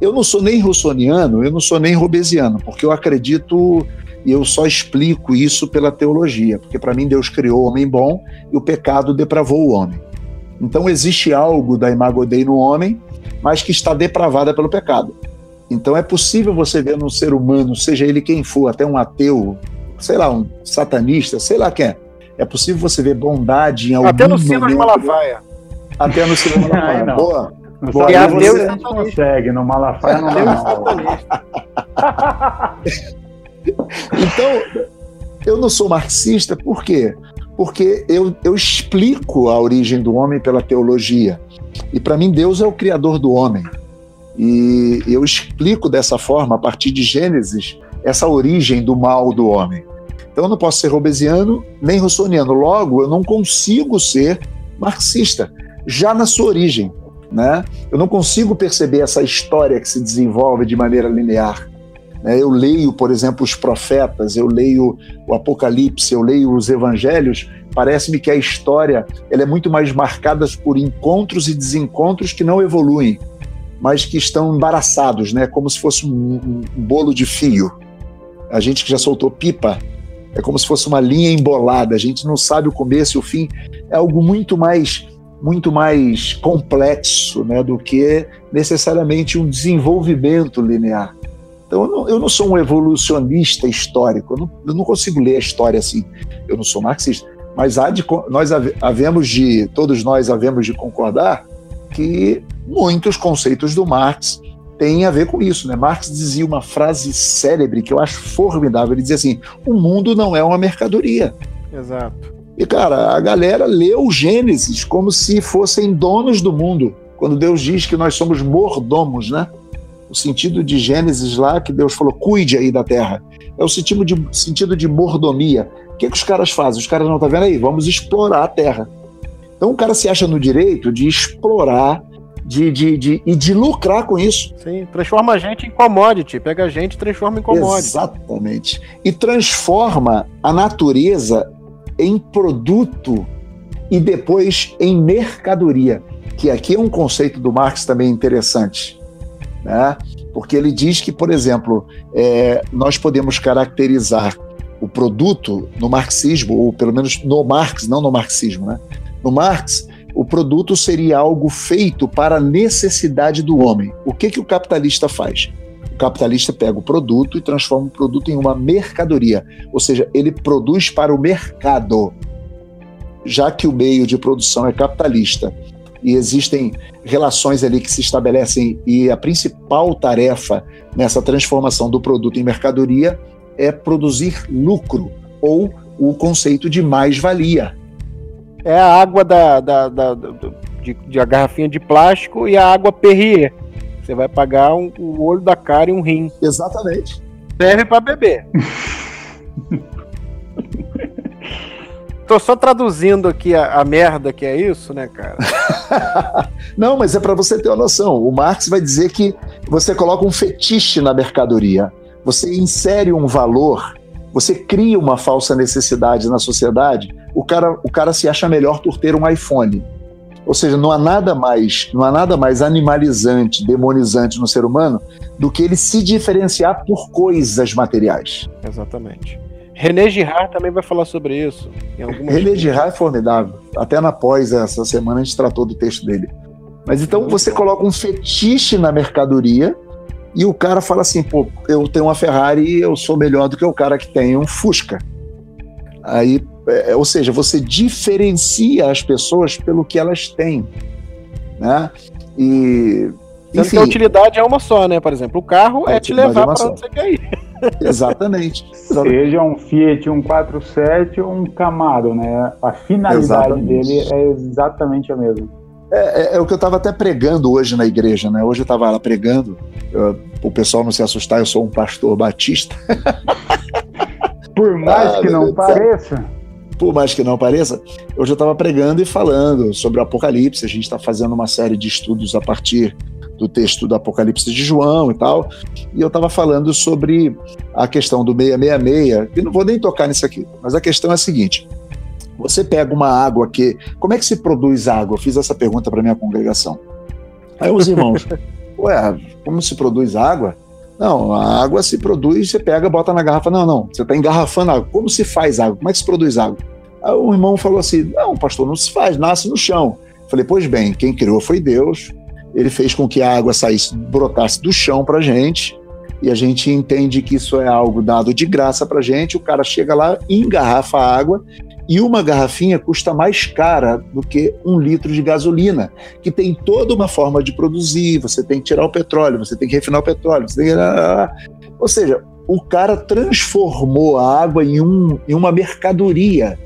Eu não sou nem russoniano, eu não sou nem robesiano, porque eu acredito e eu só explico isso pela teologia, porque para mim Deus criou o homem bom e o pecado depravou o homem. Então existe algo da imago Dei no homem, mas que está depravada pelo pecado. Então é possível você ver no ser humano, seja ele quem for, até um ateu, sei lá, um satanista, sei lá quem é. É possível você ver bondade em algum Até no sino de Malafaia. Até no sino de Malafaia. Não. Boa. No Boa. E você não consegue, no Malafaia não dá Então, eu não sou marxista, por quê? Porque eu, eu explico a origem do homem pela teologia. E para mim, Deus é o criador do homem. E eu explico dessa forma, a partir de Gênesis, essa origem do mal do homem. Então eu não posso ser robesiano nem russoniano. Logo, eu não consigo ser marxista, já na sua origem. Né? Eu não consigo perceber essa história que se desenvolve de maneira linear. Né? Eu leio, por exemplo, os profetas, eu leio o Apocalipse, eu leio os Evangelhos. Parece-me que a história ela é muito mais marcada por encontros e desencontros que não evoluem, mas que estão embaraçados, né? como se fosse um, um bolo de fio. A gente que já soltou pipa, é como se fosse uma linha embolada, a gente não sabe o começo e o fim, é algo muito mais muito mais complexo né, do que necessariamente um desenvolvimento linear. Então, eu não, eu não sou um evolucionista histórico, eu não, eu não, consigo ler a história assim, eu não sou marxista, mas de, nós havemos de, todos nós havemos de concordar que muitos conceitos do Marx tem a ver com isso. Né? Marx dizia uma frase célebre que eu acho formidável. Ele dizia assim: o mundo não é uma mercadoria. Exato. E, cara, a galera leu Gênesis como se fossem donos do mundo. Quando Deus diz que nós somos mordomos, né? O sentido de Gênesis lá, que Deus falou, cuide aí da terra. É o sentido de, sentido de mordomia. O que, que os caras fazem? Os caras não estão tá vendo aí? Vamos explorar a terra. Então o cara se acha no direito de explorar de, de, de, e de lucrar com isso. Sim, transforma a gente em commodity, pega a gente e transforma em commodity. Exatamente. E transforma a natureza em produto e depois em mercadoria, que aqui é um conceito do Marx também interessante, né? porque ele diz que, por exemplo, é, nós podemos caracterizar o produto no marxismo, ou pelo menos no Marx, não no marxismo, né? No Marx, o produto seria algo feito para a necessidade do homem. O que, que o capitalista faz? O capitalista pega o produto e transforma o produto em uma mercadoria, ou seja, ele produz para o mercado. Já que o meio de produção é capitalista e existem relações ali que se estabelecem e a principal tarefa nessa transformação do produto em mercadoria é produzir lucro ou o conceito de mais-valia. É a água da, da, da, da de, de, a garrafinha de plástico e a água Perrier. Você vai pagar um, o olho da cara e um rim. Exatamente. Serve para beber. Tô só traduzindo aqui a, a, merda que é isso, né, cara? Não, mas é para você ter uma noção. O Marx vai dizer que você coloca um fetiche na mercadoria você insere um valor, você cria uma falsa necessidade na sociedade, o cara, o cara se acha melhor por ter um iPhone. Ou seja, não há nada mais, não há nada mais animalizante, demonizante no ser humano do que ele se diferenciar por coisas materiais. Exatamente. René Girard também vai falar sobre isso. René Girard é formidável. Até na pós essa semana a gente tratou do texto dele. Mas então você coloca um fetiche na mercadoria e o cara fala assim, pô, eu tenho uma Ferrari e eu sou melhor do que o cara que tem um Fusca. Aí, é, ou seja, você diferencia as pessoas pelo que elas têm, né? E Sendo que a utilidade é uma só, né? Por exemplo, o carro é te levar é para onde você quer ir. Exatamente. Seja um Fiat 147 ou um Camaro, né? A finalidade exatamente. dele é exatamente a mesma. É, é, é, o que eu estava até pregando hoje na igreja, né? Hoje eu estava lá pregando, o pessoal não se assustar, eu sou um pastor batista. Por mais ah, que não pareça. Por mais que não pareça, hoje eu estava pregando e falando sobre o Apocalipse. A gente está fazendo uma série de estudos a partir do texto do Apocalipse de João e tal. E eu estava falando sobre a questão do 666, e não vou nem tocar nisso aqui, mas a questão é a seguinte: você pega uma água que. Como é que se produz água? Eu fiz essa pergunta para minha congregação. Aí os irmãos, ué, como se produz água? Não, a água se produz, você pega, bota na garrafa. Não, não, você está engarrafando água. Como se faz água? Como é que se produz água? Aí o irmão falou assim: não, pastor, não se faz, nasce no chão. Falei, pois bem, quem criou foi Deus. Ele fez com que a água saísse, brotasse do chão para gente. E a gente entende que isso é algo dado de graça para gente. O cara chega lá, engarrafa a água e uma garrafinha custa mais cara do que um litro de gasolina, que tem toda uma forma de produzir. Você tem que tirar o petróleo, você tem que refinar o petróleo. Você tem que... Ou seja, o cara transformou a água em, um, em uma mercadoria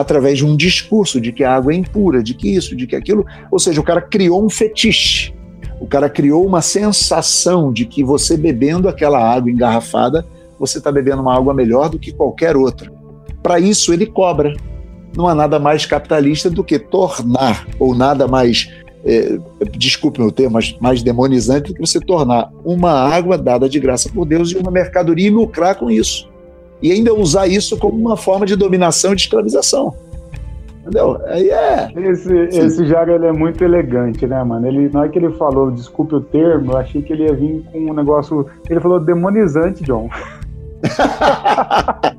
através de um discurso de que a água é impura, de que isso, de que aquilo. Ou seja, o cara criou um fetiche. O cara criou uma sensação de que você bebendo aquela água engarrafada, você está bebendo uma água melhor do que qualquer outra. Para isso, ele cobra. Não há nada mais capitalista do que tornar, ou nada mais, é, desculpe meu termo, mas mais demonizante do que você tornar uma água dada de graça por Deus e uma mercadoria e lucrar com isso. E ainda usar isso como uma forma de dominação e de escravização. Entendeu? Aí é. Esse, esse Jairo ele é muito elegante, né, mano? Ele, na hora que ele falou, desculpe o termo, eu achei que ele ia vir com um negócio. Ele falou demonizante, John.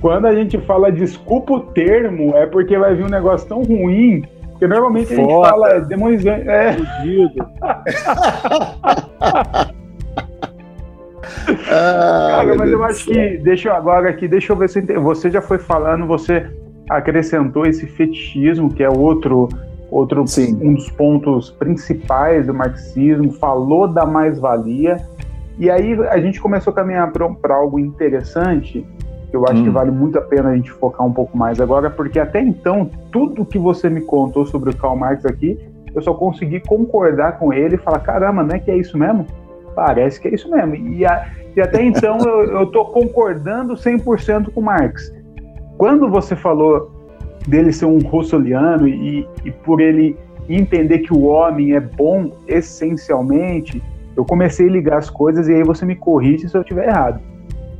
Quando a gente fala desculpa o termo, é porque vai vir um negócio tão ruim. Porque normalmente a gente fala demonizante. É. Ah, Cara, mas eu acho que. Deixa eu agora aqui, deixa eu ver se você já foi falando, você acrescentou esse fetichismo, que é outro, outro Sim. um dos pontos principais do marxismo, falou da mais-valia. E aí a gente começou a caminhar para algo interessante, eu acho hum. que vale muito a pena a gente focar um pouco mais agora, porque até então, tudo que você me contou sobre o Karl Marx aqui, eu só consegui concordar com ele e falar: caramba, não é que é isso mesmo? Parece que é isso mesmo. E, a, e até então eu, tô concordando 100% com Marx. Quando você falou dele ser um rossoliano e, e por ele entender que o homem é bom essencialmente, eu comecei a ligar as coisas e aí você me corrige se eu estiver errado.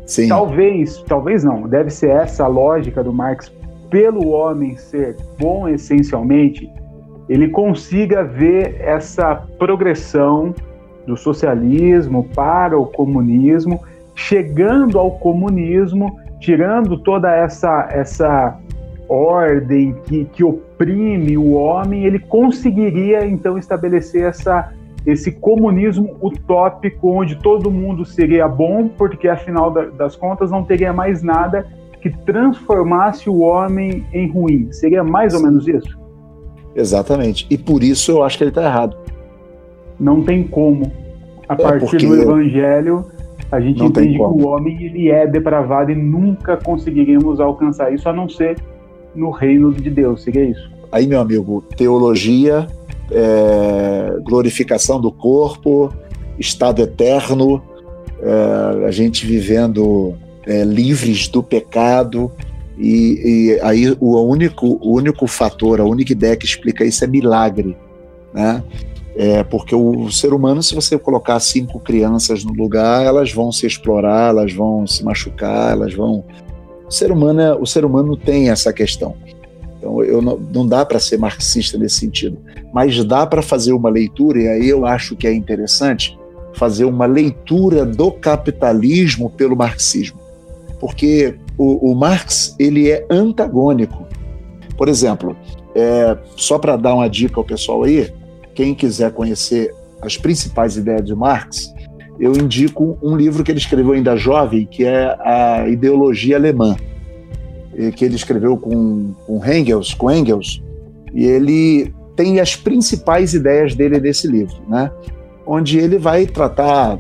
Sim. Talvez, talvez não, deve ser essa a lógica do Marx, pelo homem ser bom essencialmente, ele consiga ver essa progressão do socialismo para o comunismo, chegando ao comunismo, tirando toda essa essa ordem que, que oprime o homem, ele conseguiria então estabelecer essa, esse comunismo utópico onde todo mundo seria bom, porque afinal das contas não teria mais nada que transformasse o homem em ruim. Seria mais ou menos isso? Exatamente. E por isso eu acho que ele está errado. Não tem como. A é partir do evangelho, a gente entende que o homem ele é depravado e nunca conseguiríamos alcançar isso a não ser no reino de Deus. Seria isso. Aí, meu amigo, teologia, é, glorificação do corpo, estado eterno, é, a gente vivendo é, livres do pecado. E, e, aí o único, o único fator, a única ideia que explica isso é milagre, né? É, porque o ser humano, se você colocar cinco crianças no lugar, elas vão se explorar, elas vão se machucar, elas vão o ser humano, é, o ser humano tem essa questão. Então, eu não, não dá para ser marxista nesse sentido, mas dá para fazer uma leitura, e aí eu acho que é interessante fazer uma leitura do capitalismo pelo marxismo, porque o, o Marx ele é antagônico. Por exemplo, é, só para dar uma dica ao pessoal aí, quem quiser conhecer as principais ideias de Marx, eu indico um livro que ele escreveu ainda jovem, que é a Ideologia Alemã, que ele escreveu com, com Engels, com Engels, e ele tem as principais ideias dele nesse livro, né? Onde ele vai tratar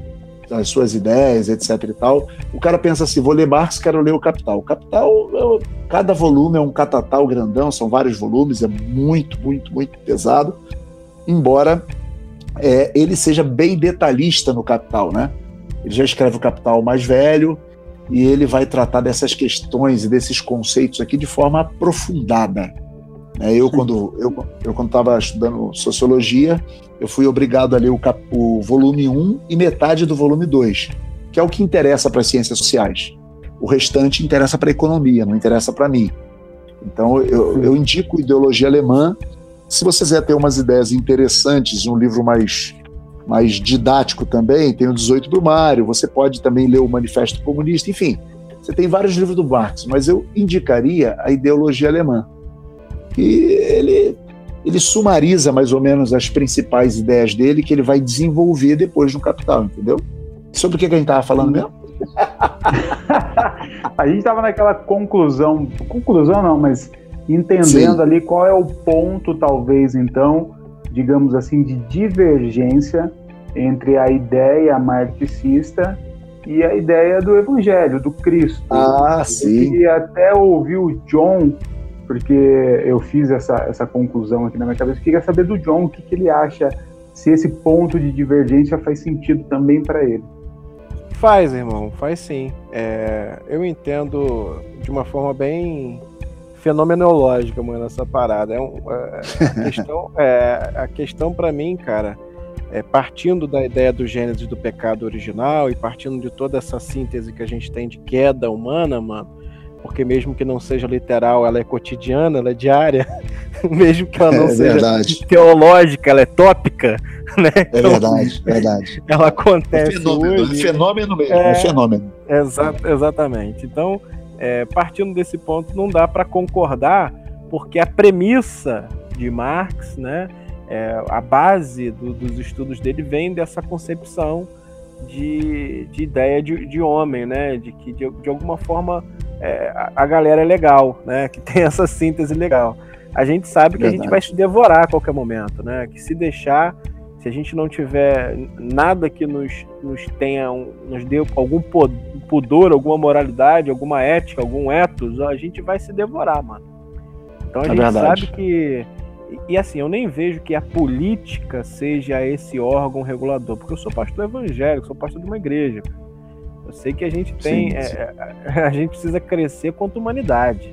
as suas ideias, etc e tal. O cara pensa assim, vou ler Marx, quero ler o Capital. O Capital, cada volume é um catatal grandão, são vários volumes, é muito, muito, muito pesado, embora é, ele seja bem detalhista no Capital, né? Ele já escreve o Capital mais velho e ele vai tratar dessas questões e desses conceitos aqui de forma aprofundada. É, eu, quando eu, eu quando estava estudando sociologia, eu fui obrigado a ler o, cap, o volume 1 e metade do volume 2, que é o que interessa para as ciências sociais. O restante interessa para a economia, não interessa para mim. Então, eu, eu indico ideologia alemã se você quiser ter umas ideias interessantes, um livro mais, mais didático também, tem o 18 do Mário, você pode também ler o Manifesto Comunista, enfim, você tem vários livros do Marx, mas eu indicaria a ideologia alemã. E ele, ele sumariza mais ou menos as principais ideias dele que ele vai desenvolver depois no Capital, entendeu? Sobre o que a gente estava falando mesmo? a gente estava naquela conclusão, conclusão não, mas entendendo Sim. ali qual é o ponto, talvez, então, digamos assim, de divergência entre a ideia marxista e a ideia do evangelho, do Cristo. Ah, sim. E até ouvir o John, porque eu fiz essa, essa conclusão aqui na minha cabeça, eu queria saber do John o que, que ele acha, se esse ponto de divergência faz sentido também para ele. Faz, irmão, faz sim. É, eu entendo de uma forma bem fenomenológica, mano, essa parada. É, um, é, a questão, é, a questão para mim, cara, é, partindo da ideia do Gênesis do pecado original e partindo de toda essa síntese que a gente tem de queda humana, mano, porque mesmo que não seja literal, ela é cotidiana, ela é diária, mesmo que ela não é, seja verdade. teológica, ela é tópica, né? É então, verdade, verdade. Ela acontece é fenômeno, hoje. É fenômeno mesmo, é, é fenômeno. Exa exatamente. Então, é, partindo desse ponto, não dá para concordar, porque a premissa de Marx, né, é, a base do, dos estudos dele vem dessa concepção de, de ideia de, de, homem, né, de que de, de alguma forma é, a, galera é legal, né, que tem essa síntese legal. A gente sabe que Verdade. a gente vai se devorar a qualquer momento, né, que se deixar se a gente não tiver nada que nos, nos tenha, um, nos dê algum pudor, alguma moralidade, alguma ética, algum ethos, a gente vai se devorar, mano. Então a é gente verdade. sabe que. E assim, eu nem vejo que a política seja esse órgão regulador, porque eu sou pastor evangélico, sou pastor de uma igreja. Eu sei que a gente tem. Sim, sim. É, é a gente precisa crescer quanto humanidade.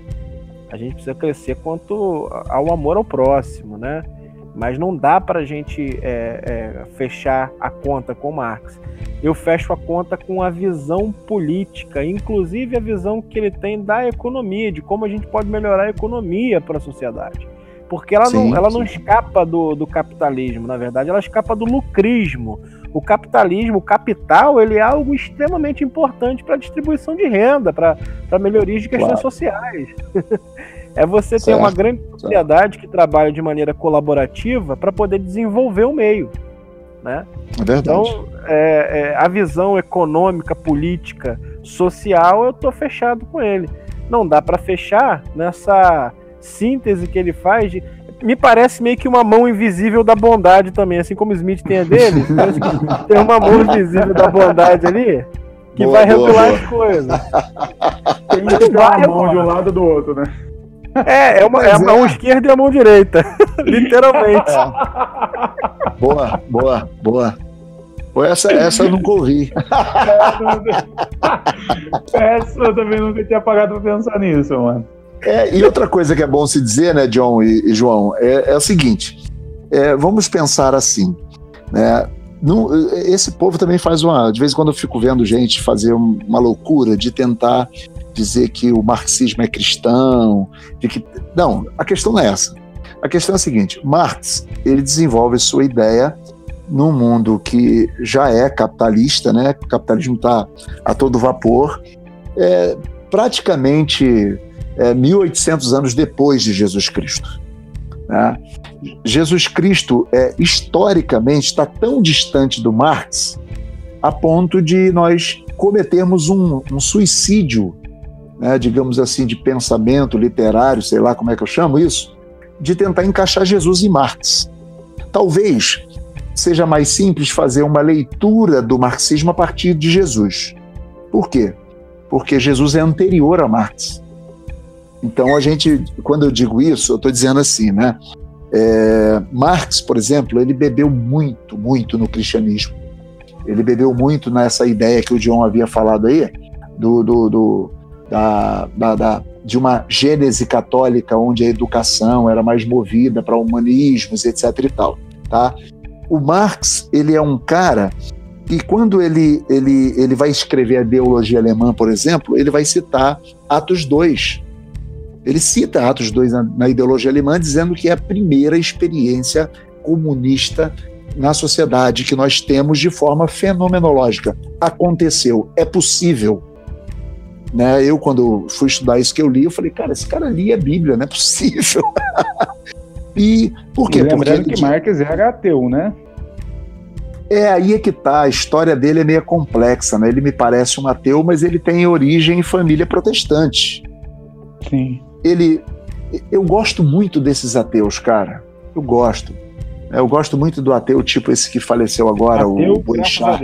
A gente precisa crescer quanto ao amor ao próximo, né? Mas não dá para a gente é, é, fechar a conta com Marx. Eu fecho a conta com a visão política, inclusive a visão que ele tem da economia, de como a gente pode melhorar a economia para a sociedade. Porque ela, sim, não, ela não escapa do, do capitalismo, na verdade, ela escapa do lucrismo. O capitalismo, o capital, ele é algo extremamente importante para a distribuição de renda, para melhoria de questões claro. sociais. É você certo, ter uma grande sociedade certo. que trabalha de maneira colaborativa para poder desenvolver o meio. Né? É verdade. Então, é, é, a visão econômica, política, social, eu estou fechado com ele. Não dá para fechar nessa síntese que ele faz de, me parece meio que uma mão invisível da bondade também, assim como o Smith tem a dele. tem uma mão invisível da bondade ali que boa, vai regular boa, as coisas. Tem que ter uma mão de um lado do outro, né? É, é, uma, é a mão é. esquerda e a mão direita. Literalmente. É. Boa, boa, boa. Essa, essa eu nunca ouvi. essa eu também nunca tinha parado pra pensar nisso, mano. É, e outra coisa que é bom se dizer, né, John e, e João, é, é, o seguinte: é, vamos pensar assim, né? esse povo também faz uma. De vez em quando eu fico vendo gente fazer uma loucura de tentar dizer que o marxismo é cristão, de que não, a questão não é essa. A questão é a seguinte: Marx ele desenvolve sua ideia num mundo que já é capitalista, né? O capitalismo está a todo vapor, é, praticamente é, 1800 anos depois de Jesus Cristo. Né? Jesus Cristo é historicamente está tão distante do Marx a ponto de nós cometermos um, um suicídio né, digamos assim, de pensamento literário, sei lá como é que eu chamo isso, de tentar encaixar Jesus em Marx. Talvez seja mais simples fazer uma leitura do marxismo a partir de Jesus. Por quê? Porque Jesus é anterior a Marx. Então a gente, quando eu digo isso, eu estou dizendo assim, né? É, Marx, por exemplo, ele bebeu muito, muito no cristianismo. Ele bebeu muito nessa ideia que o John havia falado aí, do, do, do da, da, da, de uma gênese católica onde a educação era mais movida para humanismos, etc. e tal. Tá? O Marx ele é um cara que quando ele, ele, ele vai escrever a ideologia alemã, por exemplo, ele vai citar Atos 2. Ele cita Atos 2 na, na ideologia alemã, dizendo que é a primeira experiência comunista na sociedade que nós temos de forma fenomenológica. Aconteceu, é possível. Né? Eu, quando fui estudar isso que eu li, eu falei, cara, esse cara lia a Bíblia, não é possível. e por quê? E lembrando Porque que Marques era ateu, né? É, aí é que tá, a história dele é meio complexa, né? Ele me parece um ateu, mas ele tem origem em família protestante. Sim. Ele. Eu gosto muito desses ateus, cara. Eu gosto. Eu gosto muito do ateu, tipo esse que faleceu agora, ateu, o Boixá.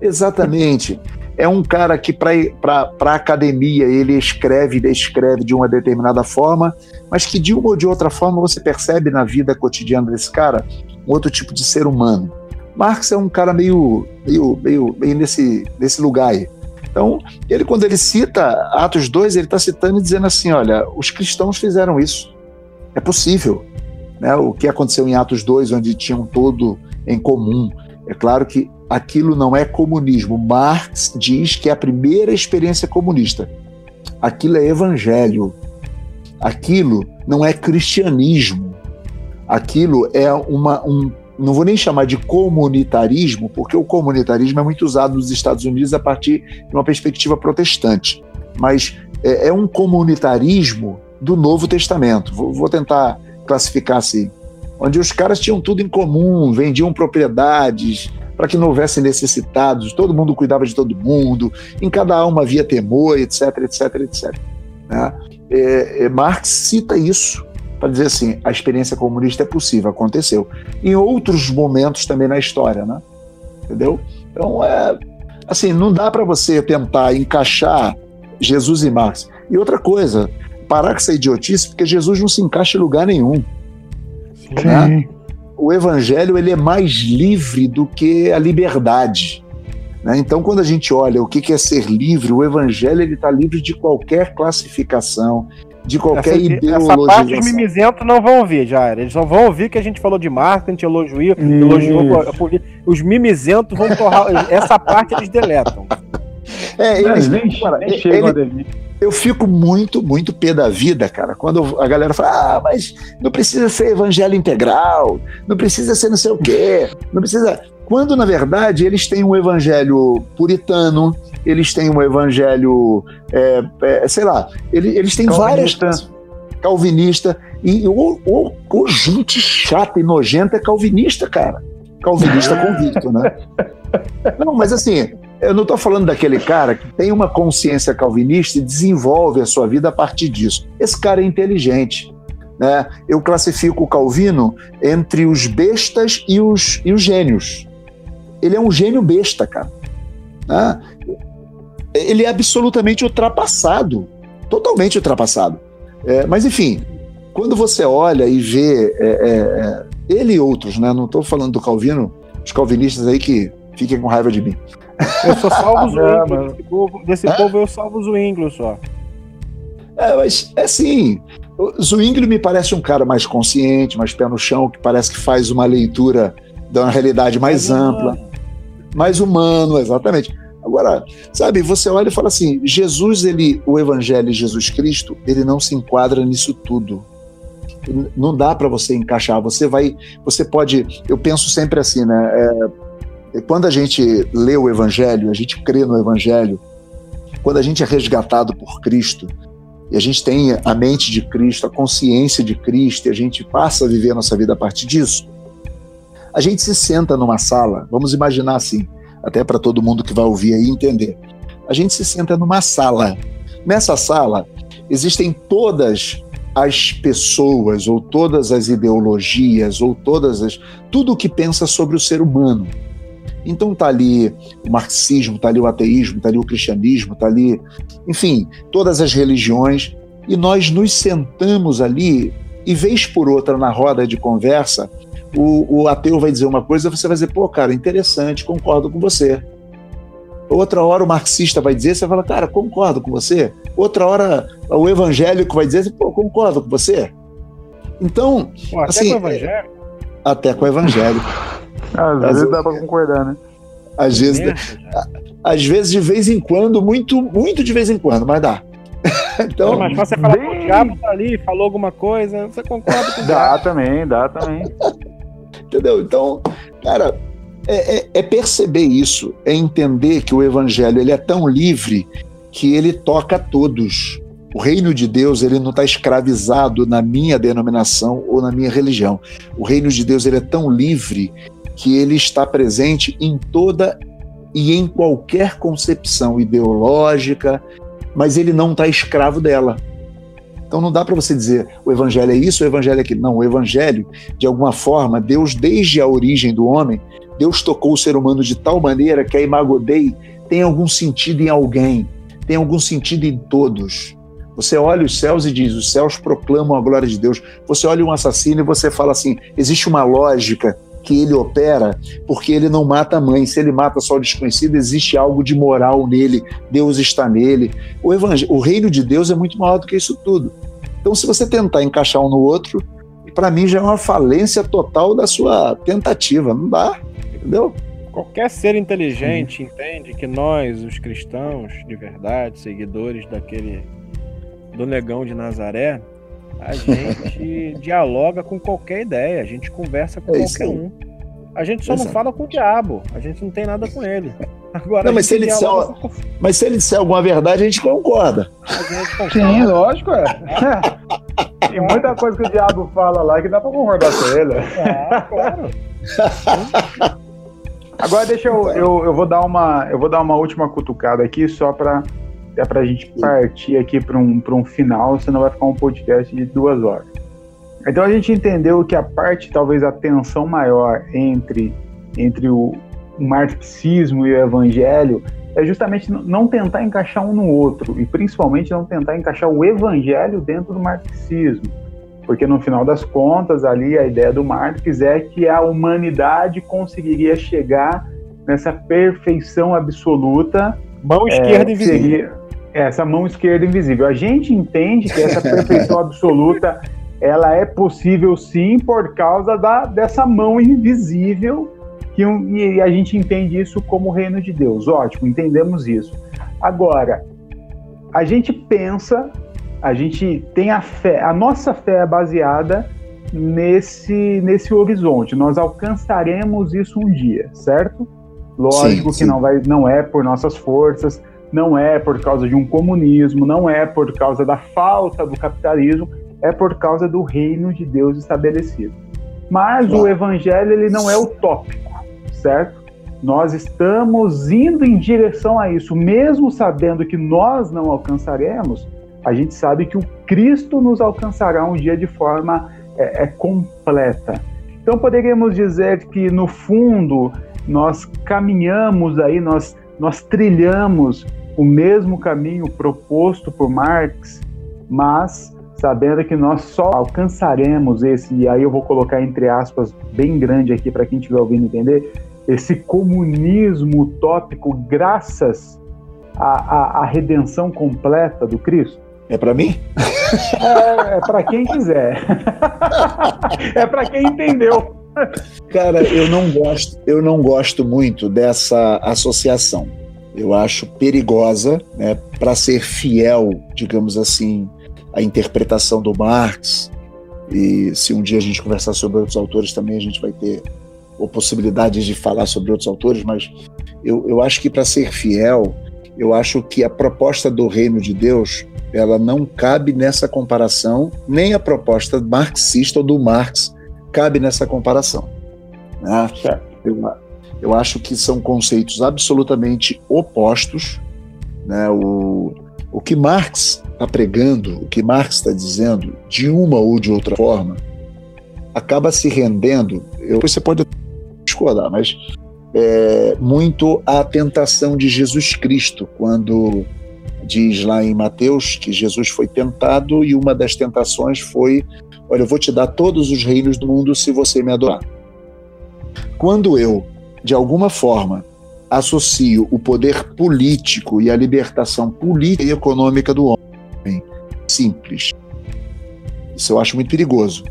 Exatamente é um cara que para a academia ele escreve e descreve de uma determinada forma, mas que de uma ou de outra forma você percebe na vida cotidiana desse cara um outro tipo de ser humano. Marx é um cara meio, meio, meio, meio nesse, nesse lugar aí. Então, ele quando ele cita Atos 2, ele está citando e dizendo assim, olha, os cristãos fizeram isso. É possível. Né? O que aconteceu em Atos 2, onde tinham todo em comum. É claro que aquilo não é comunismo. Marx diz que é a primeira experiência comunista. Aquilo é evangelho. Aquilo não é cristianismo. Aquilo é uma. Um, não vou nem chamar de comunitarismo, porque o comunitarismo é muito usado nos Estados Unidos a partir de uma perspectiva protestante. Mas é, é um comunitarismo do Novo Testamento. Vou, vou tentar classificar assim. Onde os caras tinham tudo em comum, vendiam propriedades, para que não houvesse necessitados, todo mundo cuidava de todo mundo, em cada alma havia temor, etc, etc, etc. Né? É, é, Marx cita isso para dizer assim, a experiência comunista é possível, aconteceu. Em outros momentos também na história, né? Entendeu? Então, é, assim, não dá para você tentar encaixar Jesus e Marx. E outra coisa, parar com essa idiotice, porque Jesus não se encaixa em lugar nenhum. Né? o evangelho ele é mais livre do que a liberdade. Né? Então, quando a gente olha o que é ser livre, o evangelho está livre de qualquer classificação, de qualquer essa, ideologia. Essa parte os mimizentos não vão ouvir, já. Eles só vão ouvir que a gente falou de marketing, a gente elogiou, elogiou os mimizentos vão torrar. essa parte eles deletam. É, eles nem, cara, nem chegam ele, Eu fico muito, muito pé da vida, cara, quando a galera fala, ah, mas não precisa ser evangelho integral, não precisa ser não sei o quê, não precisa. Quando, na verdade, eles têm um evangelho puritano, eles têm um evangelho, é, é, sei lá, eles, eles têm calvinista. várias. Calvinista. E o, o, o gente chata e nojenta é calvinista, cara. Calvinista convicto, né? Não, mas assim, eu não estou falando daquele cara que tem uma consciência calvinista e desenvolve a sua vida a partir disso. Esse cara é inteligente. Né? Eu classifico o Calvino entre os bestas e os, e os gênios. Ele é um gênio besta, cara. Né? Ele é absolutamente ultrapassado totalmente ultrapassado. É, mas, enfim, quando você olha e vê é, é, é ele e outros, né? não estou falando do Calvino, os calvinistas aí que fiquem com raiva de mim. Eu só salvo os Zwingli. Desse, povo, desse é? povo eu salvo os Zwingli só. É, mas é assim. O Zwingli me parece um cara mais consciente, mais pé no chão, que parece que faz uma leitura de uma realidade mais, mais ampla, humano. mais humano, exatamente. Agora, sabe, você olha e fala assim: Jesus, ele, o Evangelho de Jesus Cristo, ele não se enquadra nisso tudo. Não dá para você encaixar. Você vai, você pode. Eu penso sempre assim, né? É, quando a gente lê o Evangelho, a gente crê no Evangelho. Quando a gente é resgatado por Cristo e a gente tem a mente de Cristo, a consciência de Cristo, e a gente passa a viver a nossa vida a partir disso, a gente se senta numa sala. Vamos imaginar assim até para todo mundo que vai ouvir aí entender. A gente se senta numa sala. Nessa sala existem todas as pessoas ou todas as ideologias ou todas as tudo o que pensa sobre o ser humano. Então tá ali o marxismo, tá ali o ateísmo, tá ali o cristianismo, tá ali, enfim, todas as religiões e nós nos sentamos ali e vez por outra na roda de conversa o, o ateu vai dizer uma coisa, você vai dizer, pô, cara, interessante, concordo com você. Outra hora o marxista vai dizer, você vai falar, cara, concordo com você. Outra hora o evangélico vai dizer, pô, concordo com você. Então, pô, até assim, com o evangélico? Até com o evangélico. Às, às vezes dá para concordar, né? Às vezes, às vezes, de vez em quando, muito, muito de vez em quando, mas dá. então, mas você fala, bem... o diabo tá ali, falou alguma coisa, você concorda com o Dá também, dá também. Entendeu? Então, cara, é, é, é, perceber isso, é entender que o evangelho ele é tão livre que ele toca a todos. O reino de Deus ele não está escravizado na minha denominação ou na minha religião. O reino de Deus ele é tão livre que ele está presente em toda e em qualquer concepção ideológica, mas ele não está escravo dela. Então não dá para você dizer o evangelho é isso, o evangelho é aquilo. Não, o evangelho, de alguma forma, Deus, desde a origem do homem, Deus tocou o ser humano de tal maneira que a imago Dei tem algum sentido em alguém, tem algum sentido em todos. Você olha os céus e diz: os céus proclamam a glória de Deus. Você olha um assassino e você fala assim: existe uma lógica que ele opera porque ele não mata a mãe. Se ele mata só o desconhecido, existe algo de moral nele, Deus está nele. O, evangelho, o reino de Deus é muito maior do que isso tudo. Então, se você tentar encaixar um no outro, para mim já é uma falência total da sua tentativa. Não dá, entendeu? Qualquer ser inteligente entende que nós, os cristãos de verdade, seguidores daquele do negão de Nazaré, a gente dialoga com qualquer ideia, a gente conversa com é qualquer um. A gente só Exato. não fala com o diabo, a gente não tem nada com ele. Agora, não, mas, se ele disser, com... mas se ele disser alguma verdade, a gente concorda. A gente concorda. Sim, lógico, é. Tem muita coisa que o diabo fala lá que dá pra concordar com ele. Ah, claro. Agora deixa eu, eu, eu, vou dar uma eu vou dar uma última cutucada aqui só para é para a gente partir aqui para um, um final, senão vai ficar um podcast de duas horas. Então a gente entendeu que a parte, talvez a tensão maior entre, entre o, o marxismo e o evangelho é justamente não tentar encaixar um no outro, e principalmente não tentar encaixar o evangelho dentro do marxismo. Porque no final das contas, ali a ideia do Marx é que a humanidade conseguiria chegar nessa perfeição absoluta. Mão esquerda é, invisível. Seria, essa mão esquerda invisível. A gente entende que essa perfeição absoluta ela é possível sim por causa da, dessa mão invisível que um, e a gente entende isso como o reino de Deus. Ótimo, entendemos isso. Agora, a gente pensa, a gente tem a fé, a nossa fé é baseada nesse nesse horizonte. Nós alcançaremos isso um dia, certo? Lógico sim, que sim. não vai, não é por nossas forças, não é por causa de um comunismo, não é por causa da falta do capitalismo, é por causa do reino de Deus estabelecido. Mas o evangelho ele não é utópico, certo? Nós estamos indo em direção a isso, mesmo sabendo que nós não alcançaremos, a gente sabe que o Cristo nos alcançará um dia de forma é, é completa. Então poderíamos dizer que no fundo nós caminhamos aí, nós, nós trilhamos o mesmo caminho proposto por Marx, mas sabendo que nós só alcançaremos esse, e aí eu vou colocar entre aspas bem grande aqui para quem estiver ouvindo entender, esse comunismo utópico graças à, à, à redenção completa do Cristo? É para mim? É, é para quem quiser. é para quem entendeu. Cara, eu não gosto, eu não gosto muito dessa associação. Eu acho perigosa, né, para ser fiel, digamos assim, à interpretação do Marx. E se um dia a gente conversar sobre outros autores também, a gente vai ter ou possibilidades de falar sobre outros autores, mas eu, eu acho que para ser fiel, eu acho que a proposta do reino de Deus ela não cabe nessa comparação, nem a proposta marxista ou do Marx cabe nessa comparação. Né? Eu, eu acho que são conceitos absolutamente opostos. Né? O, o que Marx está pregando, o que Marx está dizendo, de uma ou de outra forma, acaba se rendendo. Eu, você pode discordar, mas é, muito à tentação de Jesus Cristo, quando diz lá em Mateus que Jesus foi tentado e uma das tentações foi: Olha, eu vou te dar todos os reinos do mundo se você me adorar. Quando eu, de alguma forma, associo o poder político e a libertação política e econômica do homem, simples, isso eu acho muito perigoso,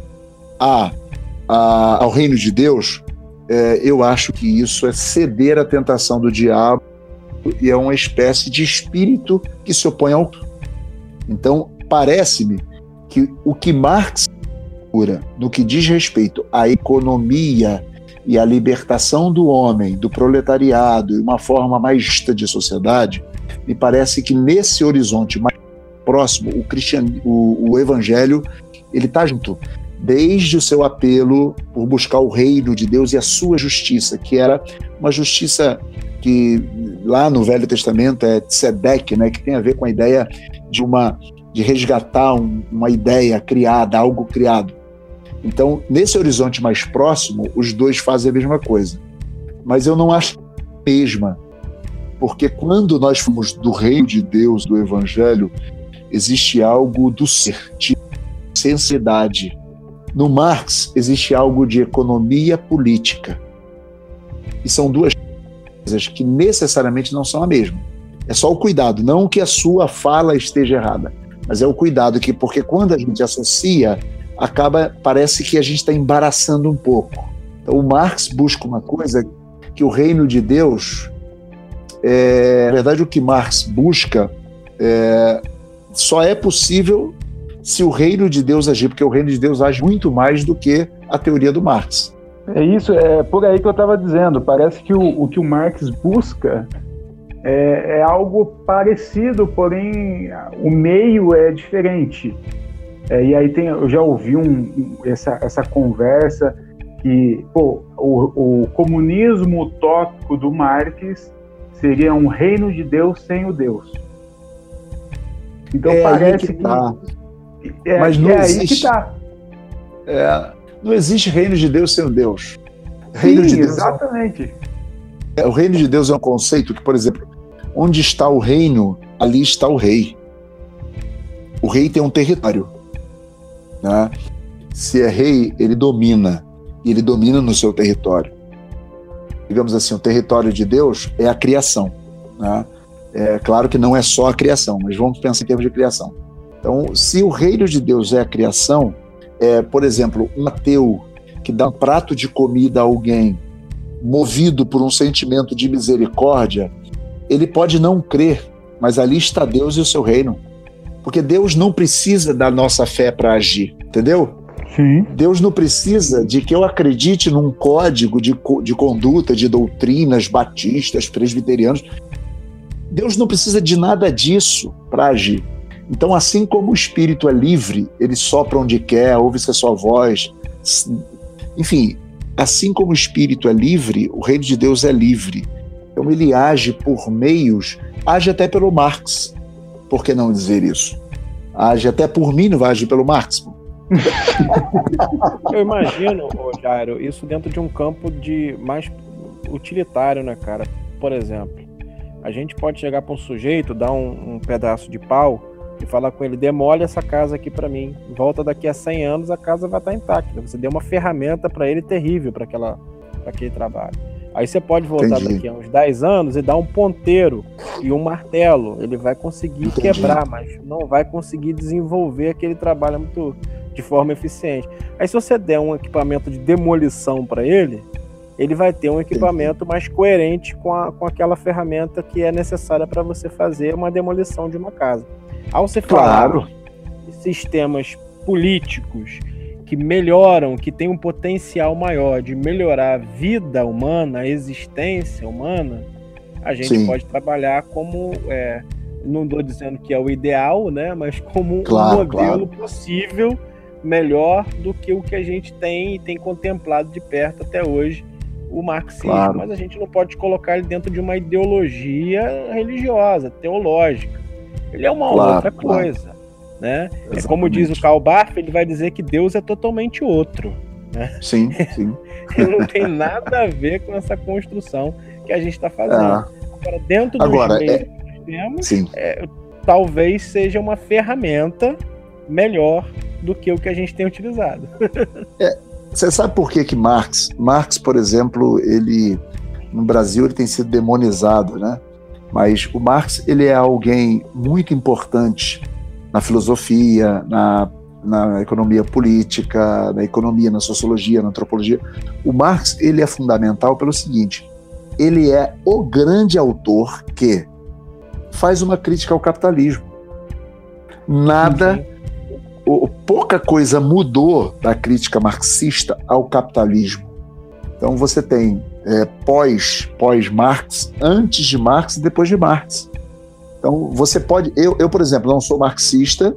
a, a ao reino de Deus, é, eu acho que isso é ceder à tentação do diabo e é uma espécie de espírito que se opõe ao. Então, parece-me que o que Marx cura no que diz respeito à economia e à libertação do homem, do proletariado e uma forma mais justa de sociedade, me parece que nesse horizonte mais próximo, o, cristian... o, o evangelho ele está junto desde o seu apelo por buscar o reino de Deus e a sua justiça, que era uma justiça que lá no Velho Testamento é tzedek, né, que tem a ver com a ideia de uma de resgatar um, uma ideia criada, algo criado. Então, nesse horizonte mais próximo, os dois fazem a mesma coisa. Mas eu não acho a mesma, porque quando nós fomos do reino de Deus, do evangelho, existe algo do ser, de sensibilidade, no Marx existe algo de economia política. E são duas coisas que necessariamente não são a mesma. É só o cuidado, não que a sua fala esteja errada, mas é o cuidado que porque quando a gente associa, acaba parece que a gente está embaraçando um pouco. Então, o Marx busca uma coisa que o reino de Deus, é, na verdade, o que Marx busca é, só é possível se o reino de Deus agir, porque o reino de Deus age muito mais do que a teoria do Marx. É isso, é por aí que eu estava dizendo. Parece que o, o, que o Marx busca é, é, algo parecido, porém o meio é diferente. É, e aí tem, eu já ouvi um, essa, essa conversa que pô, o, o comunismo utópico do Marx seria um reino de Deus sem o Deus. Então é parece que, que tá. É, Mas não é existe. aí que tá. É, não existe reino de Deus sem o Deus. Reino Sim, de Deus é exatamente. É, o reino de Deus é um conceito que, por exemplo, onde está o reino, ali está o rei. O rei tem um território. Né? Se é rei, ele domina. E ele domina no seu território. Digamos assim, o território de Deus é a criação. Né? É claro que não é só a criação, mas vamos pensar em termos de criação. Então, se o reino de Deus é a criação, é, por exemplo, um ateu que dá um prato de comida a alguém, movido por um sentimento de misericórdia, ele pode não crer, mas ali está Deus e o seu reino. Porque Deus não precisa da nossa fé para agir, entendeu? Sim. Deus não precisa de que eu acredite num código de, de conduta, de doutrinas batistas, presbiterianos. Deus não precisa de nada disso para agir. Então, assim como o espírito é livre, ele sopra onde quer, ouve-se a sua voz. Enfim, assim como o espírito é livre, o reino de Deus é livre. Então, ele age por meios, age até pelo Marx. Por que não dizer isso? Age até por mim, não vai agir pelo Marx. Eu imagino, Jairo, isso dentro de um campo de mais utilitário, né, cara? Por exemplo, a gente pode chegar para um sujeito, dar um, um, pedaço de pau e falar com ele: demole essa casa aqui para mim. Volta daqui a 100 anos, a casa vai estar intacta. Você deu uma ferramenta para ele terrível para aquele trabalho. Aí você pode voltar Entendi. daqui a uns 10 anos e dar um ponteiro e um martelo. Ele vai conseguir Entendi. quebrar, mas não vai conseguir desenvolver aquele trabalho muito de forma eficiente. Aí se você der um equipamento de demolição para ele, ele vai ter um equipamento mais coerente com, a, com aquela ferramenta que é necessária para você fazer uma demolição de uma casa. Ao você falar claro. de sistemas políticos que melhoram, que têm um potencial maior de melhorar a vida humana, a existência humana, a gente Sim. pode trabalhar como é, não estou dizendo que é o ideal, né? Mas como claro, um modelo claro. possível melhor do que o que a gente tem e tem contemplado de perto até hoje, o marxismo. Claro. Mas a gente não pode colocar ele dentro de uma ideologia religiosa, teológica. Ele é uma outra coisa. Né? É como diz o Karl Barth, ele vai dizer que Deus é totalmente outro. Né? Sim, sim. ele não tem nada a ver com essa construção que a gente está fazendo. Ah. Agora, dentro dos Agora, meios é... que nós temos, é, talvez seja uma ferramenta melhor do que o que a gente tem utilizado. é, você sabe por que que Marx, Marx, por exemplo, ele no Brasil ele tem sido demonizado, né? Mas o Marx ele é alguém muito importante na filosofia, na, na economia política, na economia, na sociologia, na antropologia. O Marx ele é fundamental pelo seguinte: ele é o grande autor que faz uma crítica ao capitalismo. Nada uhum o, pouca coisa mudou da crítica marxista ao capitalismo. Então você tem é, pós pós Marx, antes de Marx e depois de Marx. Então você pode, eu, eu por exemplo não sou marxista,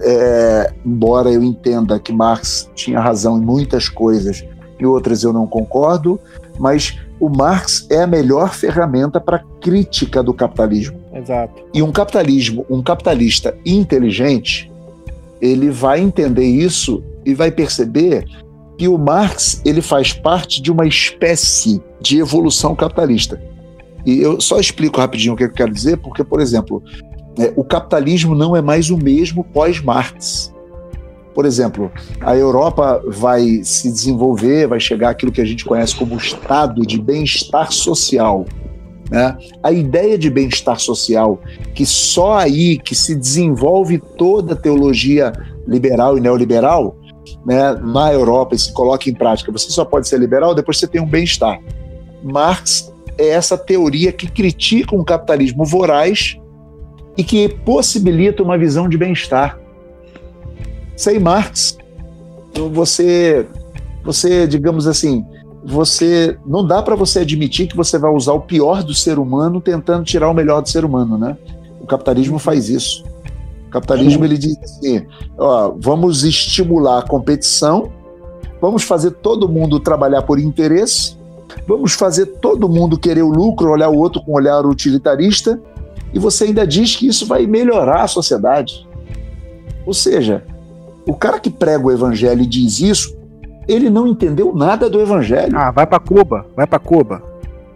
é, embora eu entenda que Marx tinha razão em muitas coisas e outras eu não concordo, mas o Marx é a melhor ferramenta para crítica do capitalismo. Exato. E um capitalismo, um capitalista inteligente, ele vai entender isso e vai perceber que o Marx ele faz parte de uma espécie de evolução capitalista. E eu só explico rapidinho o que eu quero dizer, porque, por exemplo, é, o capitalismo não é mais o mesmo pós-Marx. Por exemplo, a Europa vai se desenvolver, vai chegar aquilo que a gente conhece como estado de bem-estar social. Né? A ideia de bem-estar social, que só aí que se desenvolve toda a teologia liberal e neoliberal, né, na Europa e se coloca em prática, você só pode ser liberal depois que você tem um bem-estar. Marx é essa teoria que critica um capitalismo voraz e que possibilita uma visão de bem-estar. Sem Marx, você, você, digamos assim, você não dá para você admitir que você vai usar o pior do ser humano tentando tirar o melhor do ser humano, né? O capitalismo faz isso. O capitalismo ele diz assim: ó, vamos estimular a competição, vamos fazer todo mundo trabalhar por interesse, vamos fazer todo mundo querer o lucro, olhar o outro com um olhar utilitarista, e você ainda diz que isso vai melhorar a sociedade. Ou seja, o cara que prega o evangelho e diz isso, ele não entendeu nada do evangelho. Ah, vai para Cuba, vai para Cuba.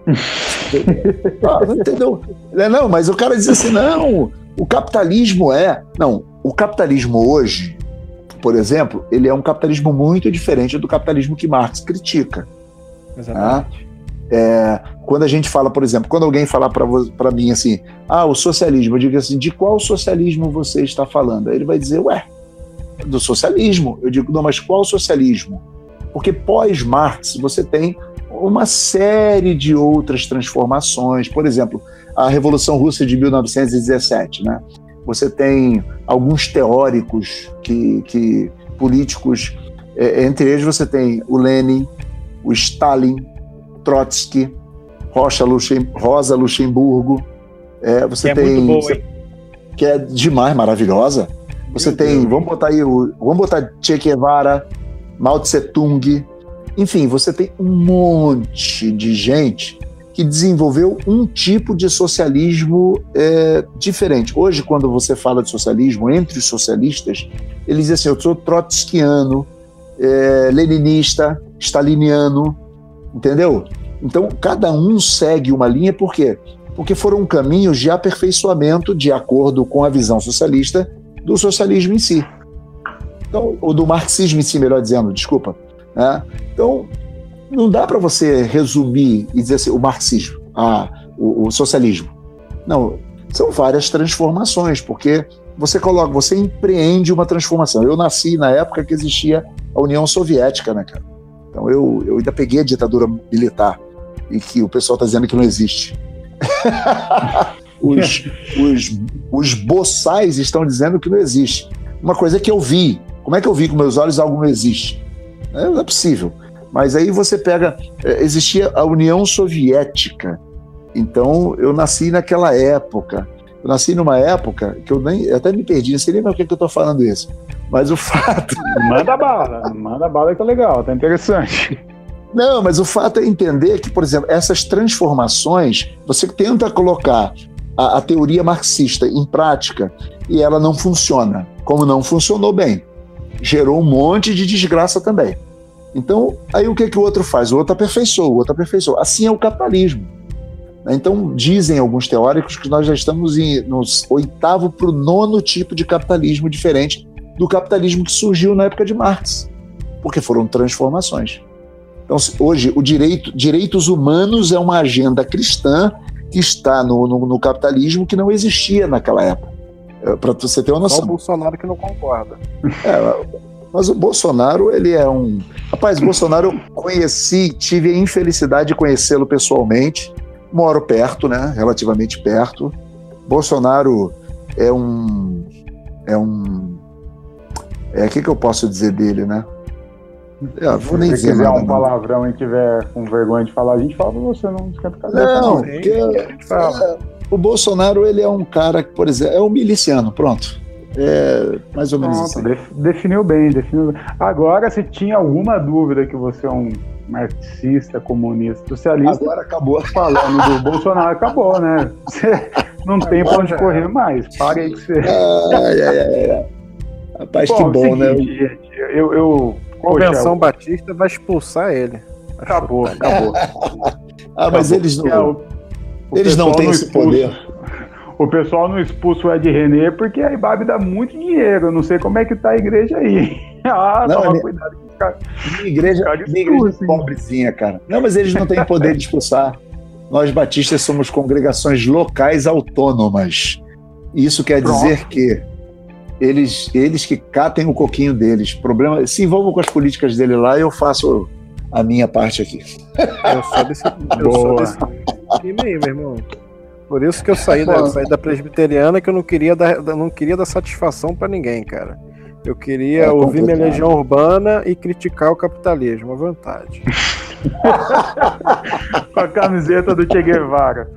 ah, não entendeu? É, não, mas o cara diz assim: não, o capitalismo é. Não, o capitalismo hoje, por exemplo, ele é um capitalismo muito diferente do capitalismo que Marx critica. Exatamente. Tá? É, quando a gente fala, por exemplo, quando alguém falar para mim assim, ah, o socialismo, eu digo assim, de qual socialismo você está falando? Aí ele vai dizer, ué, do socialismo. Eu digo, não, mas qual socialismo? Porque pós-Marx você tem uma série de outras transformações. Por exemplo, a Revolução Russa de 1917, né? Você tem alguns teóricos que, que políticos, é, entre eles você tem o Lenin, o Stalin, Trotsky, Rocha Luxem, Rosa Luxemburgo. É, você que é tem. Boa, que é demais, maravilhosa. Você Meu tem. Deus. Vamos botar aí o. Vamos botar Che Guevara, Mao Tse Tung. Enfim, você tem um monte de gente que desenvolveu um tipo de socialismo é, diferente. Hoje, quando você fala de socialismo entre os socialistas, eles dizem assim: eu sou trotskiano, é, leninista, staliniano, entendeu? Então, cada um segue uma linha, por quê? Porque foram caminhos de aperfeiçoamento de acordo com a visão socialista do socialismo em si. Então, ou do marxismo em si, melhor dizendo, desculpa. Né? Então, não dá para você resumir e dizer assim, o marxismo, ah, o, o socialismo. Não, são várias transformações, porque você coloca, você empreende uma transformação. Eu nasci na época que existia a União Soviética, né, cara? Então eu, eu ainda peguei a ditadura militar e que o pessoal está dizendo que não existe. os, os, os boçais estão dizendo que não existe. Uma coisa que eu vi. Como é que eu vi com meus olhos algo não existe? Não é possível. Mas aí você pega. É, existia a União Soviética. Então eu nasci naquela época. Eu nasci numa época que eu nem eu até me perdi, não sei nem por que, que eu estou falando isso. Mas o fato. Manda bala, manda bala que tá legal, tá interessante. Não, mas o fato é entender que, por exemplo, essas transformações, você tenta colocar a, a teoria marxista em prática e ela não funciona. Como não funcionou bem, gerou um monte de desgraça também. Então, aí o que, que o outro faz? O outro aperfeiçoa, o outro aperfeiçoa. Assim é o capitalismo. Então, dizem alguns teóricos que nós já estamos em, nos oitavo para o nono tipo de capitalismo diferente do capitalismo que surgiu na época de Marx, porque foram transformações. Então, hoje, o direito, direitos humanos é uma agenda cristã que está no, no, no capitalismo que não existia naquela época. É, Para você ter uma noção. Só o Bolsonaro que não concorda. É, mas o Bolsonaro, ele é um. Rapaz, Bolsonaro eu conheci, tive a infelicidade de conhecê-lo pessoalmente. Moro perto, né? Relativamente perto. Bolsonaro é um. É um. É, o que, que eu posso dizer dele, né? É, vou nem Se você quiser um não. palavrão e tiver com vergonha de falar, a gente fala pra você, não esquenta cabeça. Não, porque é, o Bolsonaro ele é um cara que, por exemplo, é um miliciano, pronto. É mais ou menos Pronto, assim. definiu bem, definiu bem. Agora, se tinha alguma dúvida que você é um marxista, comunista, socialista. Agora acabou. Falando do Bolsonaro, acabou, né? Você não tem pra onde correr mais. Paga aí que você. Ai, ai, ai, Rapaz, bom, que bom, né? seguinte, né? Gente, eu, eu Convenção Poxa, Batista vai expulsar ele. Acabou, acabou. ah, mas acabou. eles não. O, eles não têm esse poder. O pessoal não expulsa o Ed René porque a Ibabe dá muito dinheiro. Eu não sei como é que tá a igreja aí. ah, não, toma minha, cuidado. Cara. Minha igreja, minha igreja é pobrezinha, cara. Não, mas eles não têm poder de expulsar. Nós batistas somos congregações locais autônomas. Isso quer Pronto. dizer que eles, eles que catem o coquinho deles. Problema, se envolvam com as políticas dele lá, eu faço a minha parte aqui. Eu sou desse, eu sou desse time aí, meu irmão. Por isso que eu saí da, saí da presbiteriana, que eu não queria dar, não queria dar satisfação para ninguém, cara. Eu queria é ouvir minha legião urbana e criticar o capitalismo, à vontade. com a camiseta do Che Guevara.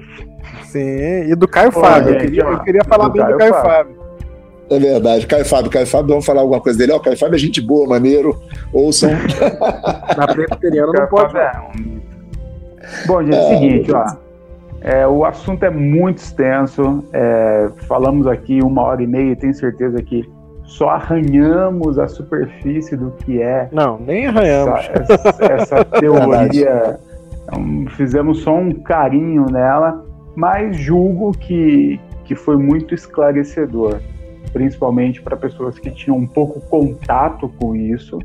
Sim, e do Caio Pô, Fábio. Gente, eu, queria, eu queria falar bem do Caio, Caio Fábio. É verdade. Caio Fábio, Caio Fábio, vamos falar alguma coisa dele. Ó, oh, Caio Fábio é gente boa, maneiro. Ouçam. Na presbiteriana não pode. É Bom, gente, é o seguinte, ó. É, o assunto é muito extenso. É, falamos aqui uma hora e meia, tenho certeza que só arranhamos a superfície do que é. Não, nem arranhamos. Essa, essa, essa teoria. Então, fizemos só um carinho nela, mas julgo que, que foi muito esclarecedor principalmente para pessoas que tinham um pouco contato com isso.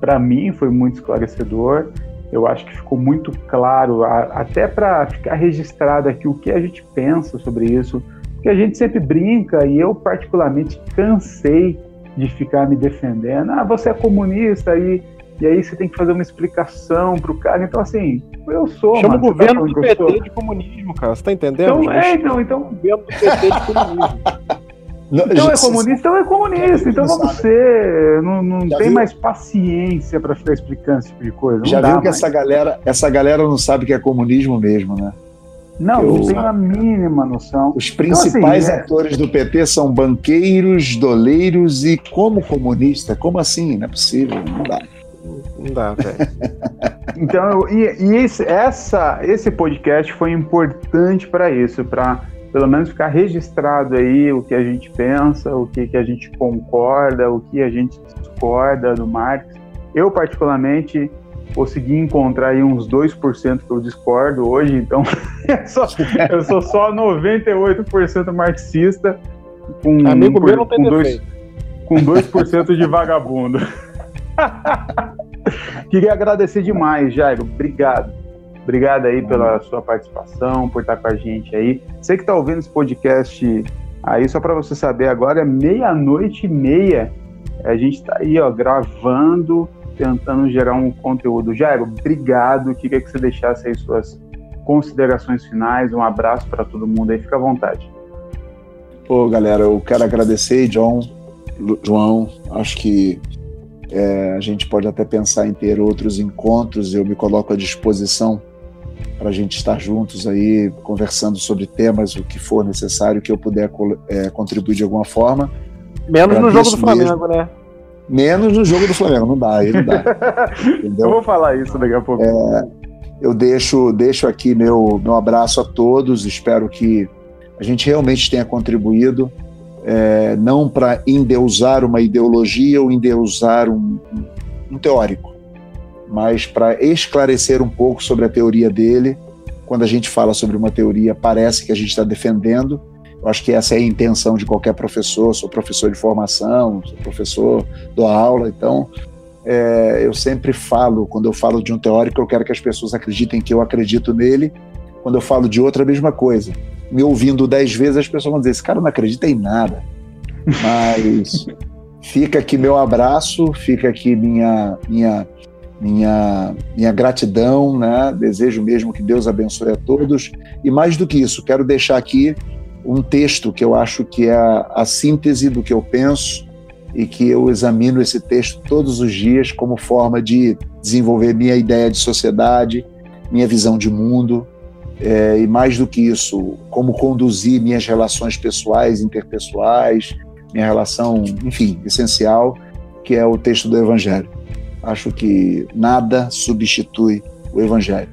Para mim foi muito esclarecedor. Eu acho que ficou muito claro, até para ficar registrado aqui o que a gente pensa sobre isso, porque a gente sempre brinca e eu particularmente cansei de ficar me defendendo. Ah, você é comunista e e aí você tem que fazer uma explicação pro cara. Então, assim, eu sou. Chama mano, o governo tá do PT de comunismo, cara. Você tá entendendo? Então, é, então, então. O governo do PT de comunismo. Não, então é comunista, então é comunista, então vamos ser. Não, não tem viu? mais paciência para ficar explicando esse tipo de coisa. Não já viu que mais. essa galera, essa galera não sabe que é comunismo mesmo, né? Não, eu, não tem a mínima noção. Os principais então, assim, é- atores é... do PT são banqueiros, doleiros e como comunista. Como assim? Não é possível, não dá. Não dá, velho. então, e, e esse, essa, esse podcast foi importante para isso, para pelo menos ficar registrado aí o que a gente pensa, o que, que a gente concorda, o que a gente discorda do Marx. Eu, particularmente, consegui encontrar aí uns 2% que eu discordo hoje, então eu, sou, eu sou só 98% marxista, com, Amigo por, meu não tem com, dois, com 2% de vagabundo. Queria agradecer demais, Jairo. Obrigado. Obrigado aí pela sua participação, por estar com a gente aí. Você que está ouvindo esse podcast aí, só para você saber, agora é meia-noite e meia. A gente está aí, ó, gravando, tentando gerar um conteúdo. Jairo, obrigado. Queria que você deixasse aí suas considerações finais. Um abraço para todo mundo aí. Fica à vontade. Pô, galera, eu quero agradecer, John, João. Acho que é, a gente pode até pensar em ter outros encontros. Eu me coloco à disposição para a gente estar juntos aí, conversando sobre temas, o que for necessário, que eu puder é, contribuir de alguma forma. Menos no jogo do Flamengo, mesmo. né? Menos no jogo do Flamengo, não dá, aí não dá. eu vou falar isso daqui a pouco. É, eu deixo, deixo aqui meu, meu abraço a todos, espero que a gente realmente tenha contribuído é, não para endeusar uma ideologia ou endeusar um, um teórico, mas para esclarecer um pouco sobre a teoria dele. Quando a gente fala sobre uma teoria, parece que a gente está defendendo. Eu acho que essa é a intenção de qualquer professor. Sou professor de formação, sou professor, dou aula, então é, eu sempre falo, quando eu falo de um teórico, eu quero que as pessoas acreditem que eu acredito nele. Quando eu falo de outro, a mesma coisa me ouvindo dez vezes, as pessoas vão dizer: esse cara não acredita em nada. Mas fica aqui meu abraço, fica aqui minha, minha, minha, minha gratidão, né? Desejo mesmo que Deus abençoe a todos. E mais do que isso, quero deixar aqui um texto que eu acho que é a, a síntese do que eu penso e que eu examino esse texto todos os dias como forma de desenvolver minha ideia de sociedade, minha visão de mundo, é, e mais do que isso, como conduzir minhas relações pessoais, interpessoais, minha relação, enfim, essencial, que é o texto do Evangelho. Acho que nada substitui o Evangelho.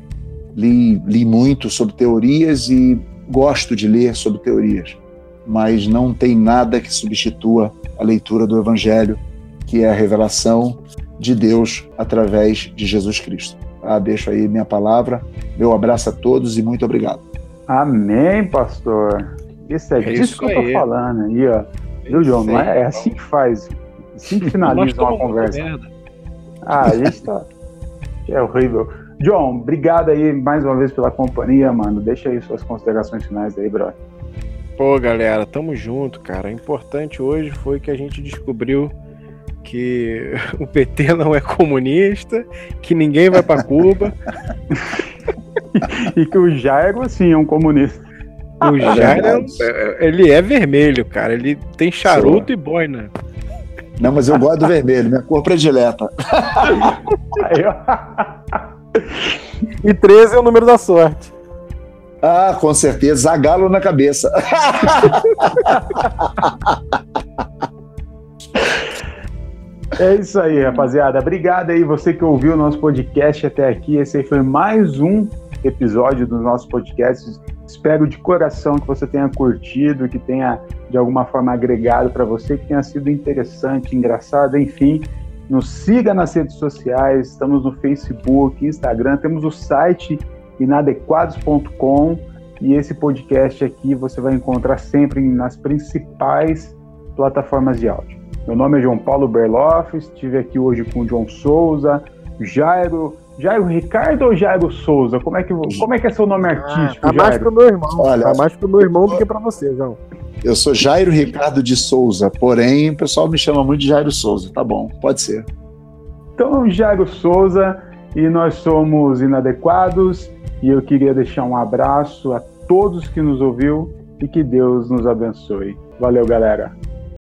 Li, li muito sobre teorias e gosto de ler sobre teorias, mas não tem nada que substitua a leitura do Evangelho, que é a revelação de Deus através de Jesus Cristo. Ah, deixo aí minha palavra, meu abraço a todos e muito obrigado. Amém, pastor. Isso é, é disso isso que eu tô falando aí, ó. Viu, João? Não é, é assim que faz. Assim que finaliza uma conversa. Ah, a gente tá. É horrível. John, obrigado aí mais uma vez pela companhia, mano. Deixa aí suas considerações finais aí, brother. Pô, galera, tamo junto, cara. O importante hoje foi que a gente descobriu que o PT não é comunista, que ninguém vai para Cuba. e que o Jairo, sim, é um comunista. O Jairo, é, ele é vermelho, cara. Ele tem charuto Sou. e boina. Não, mas eu gosto do vermelho, minha cor predileta. e 13 é o número da sorte. Ah, com certeza. Zagalo na cabeça. É isso aí, rapaziada. Obrigado aí você que ouviu o nosso podcast até aqui. Esse aí foi mais um episódio do nosso podcast. Espero de coração que você tenha curtido, que tenha de alguma forma agregado para você, que tenha sido interessante, engraçado, enfim. Nos siga nas redes sociais, estamos no Facebook, Instagram, temos o site inadequados.com e esse podcast aqui você vai encontrar sempre nas principais plataformas de áudio. Meu nome é João Paulo Berloff, estive aqui hoje com o João Souza, Jairo Jairo Ricardo ou Jairo Souza? Como é que, como é, que é seu nome artístico, ah, tá mais pro meu irmão. Olha, tá mais pro meu irmão do que para você, João. Eu sou Jairo Ricardo de Souza, porém o pessoal me chama muito de Jairo Souza. Tá bom, pode ser. Então, Jairo Souza, e nós somos inadequados, e eu queria deixar um abraço a todos que nos ouviu e que Deus nos abençoe. Valeu, galera.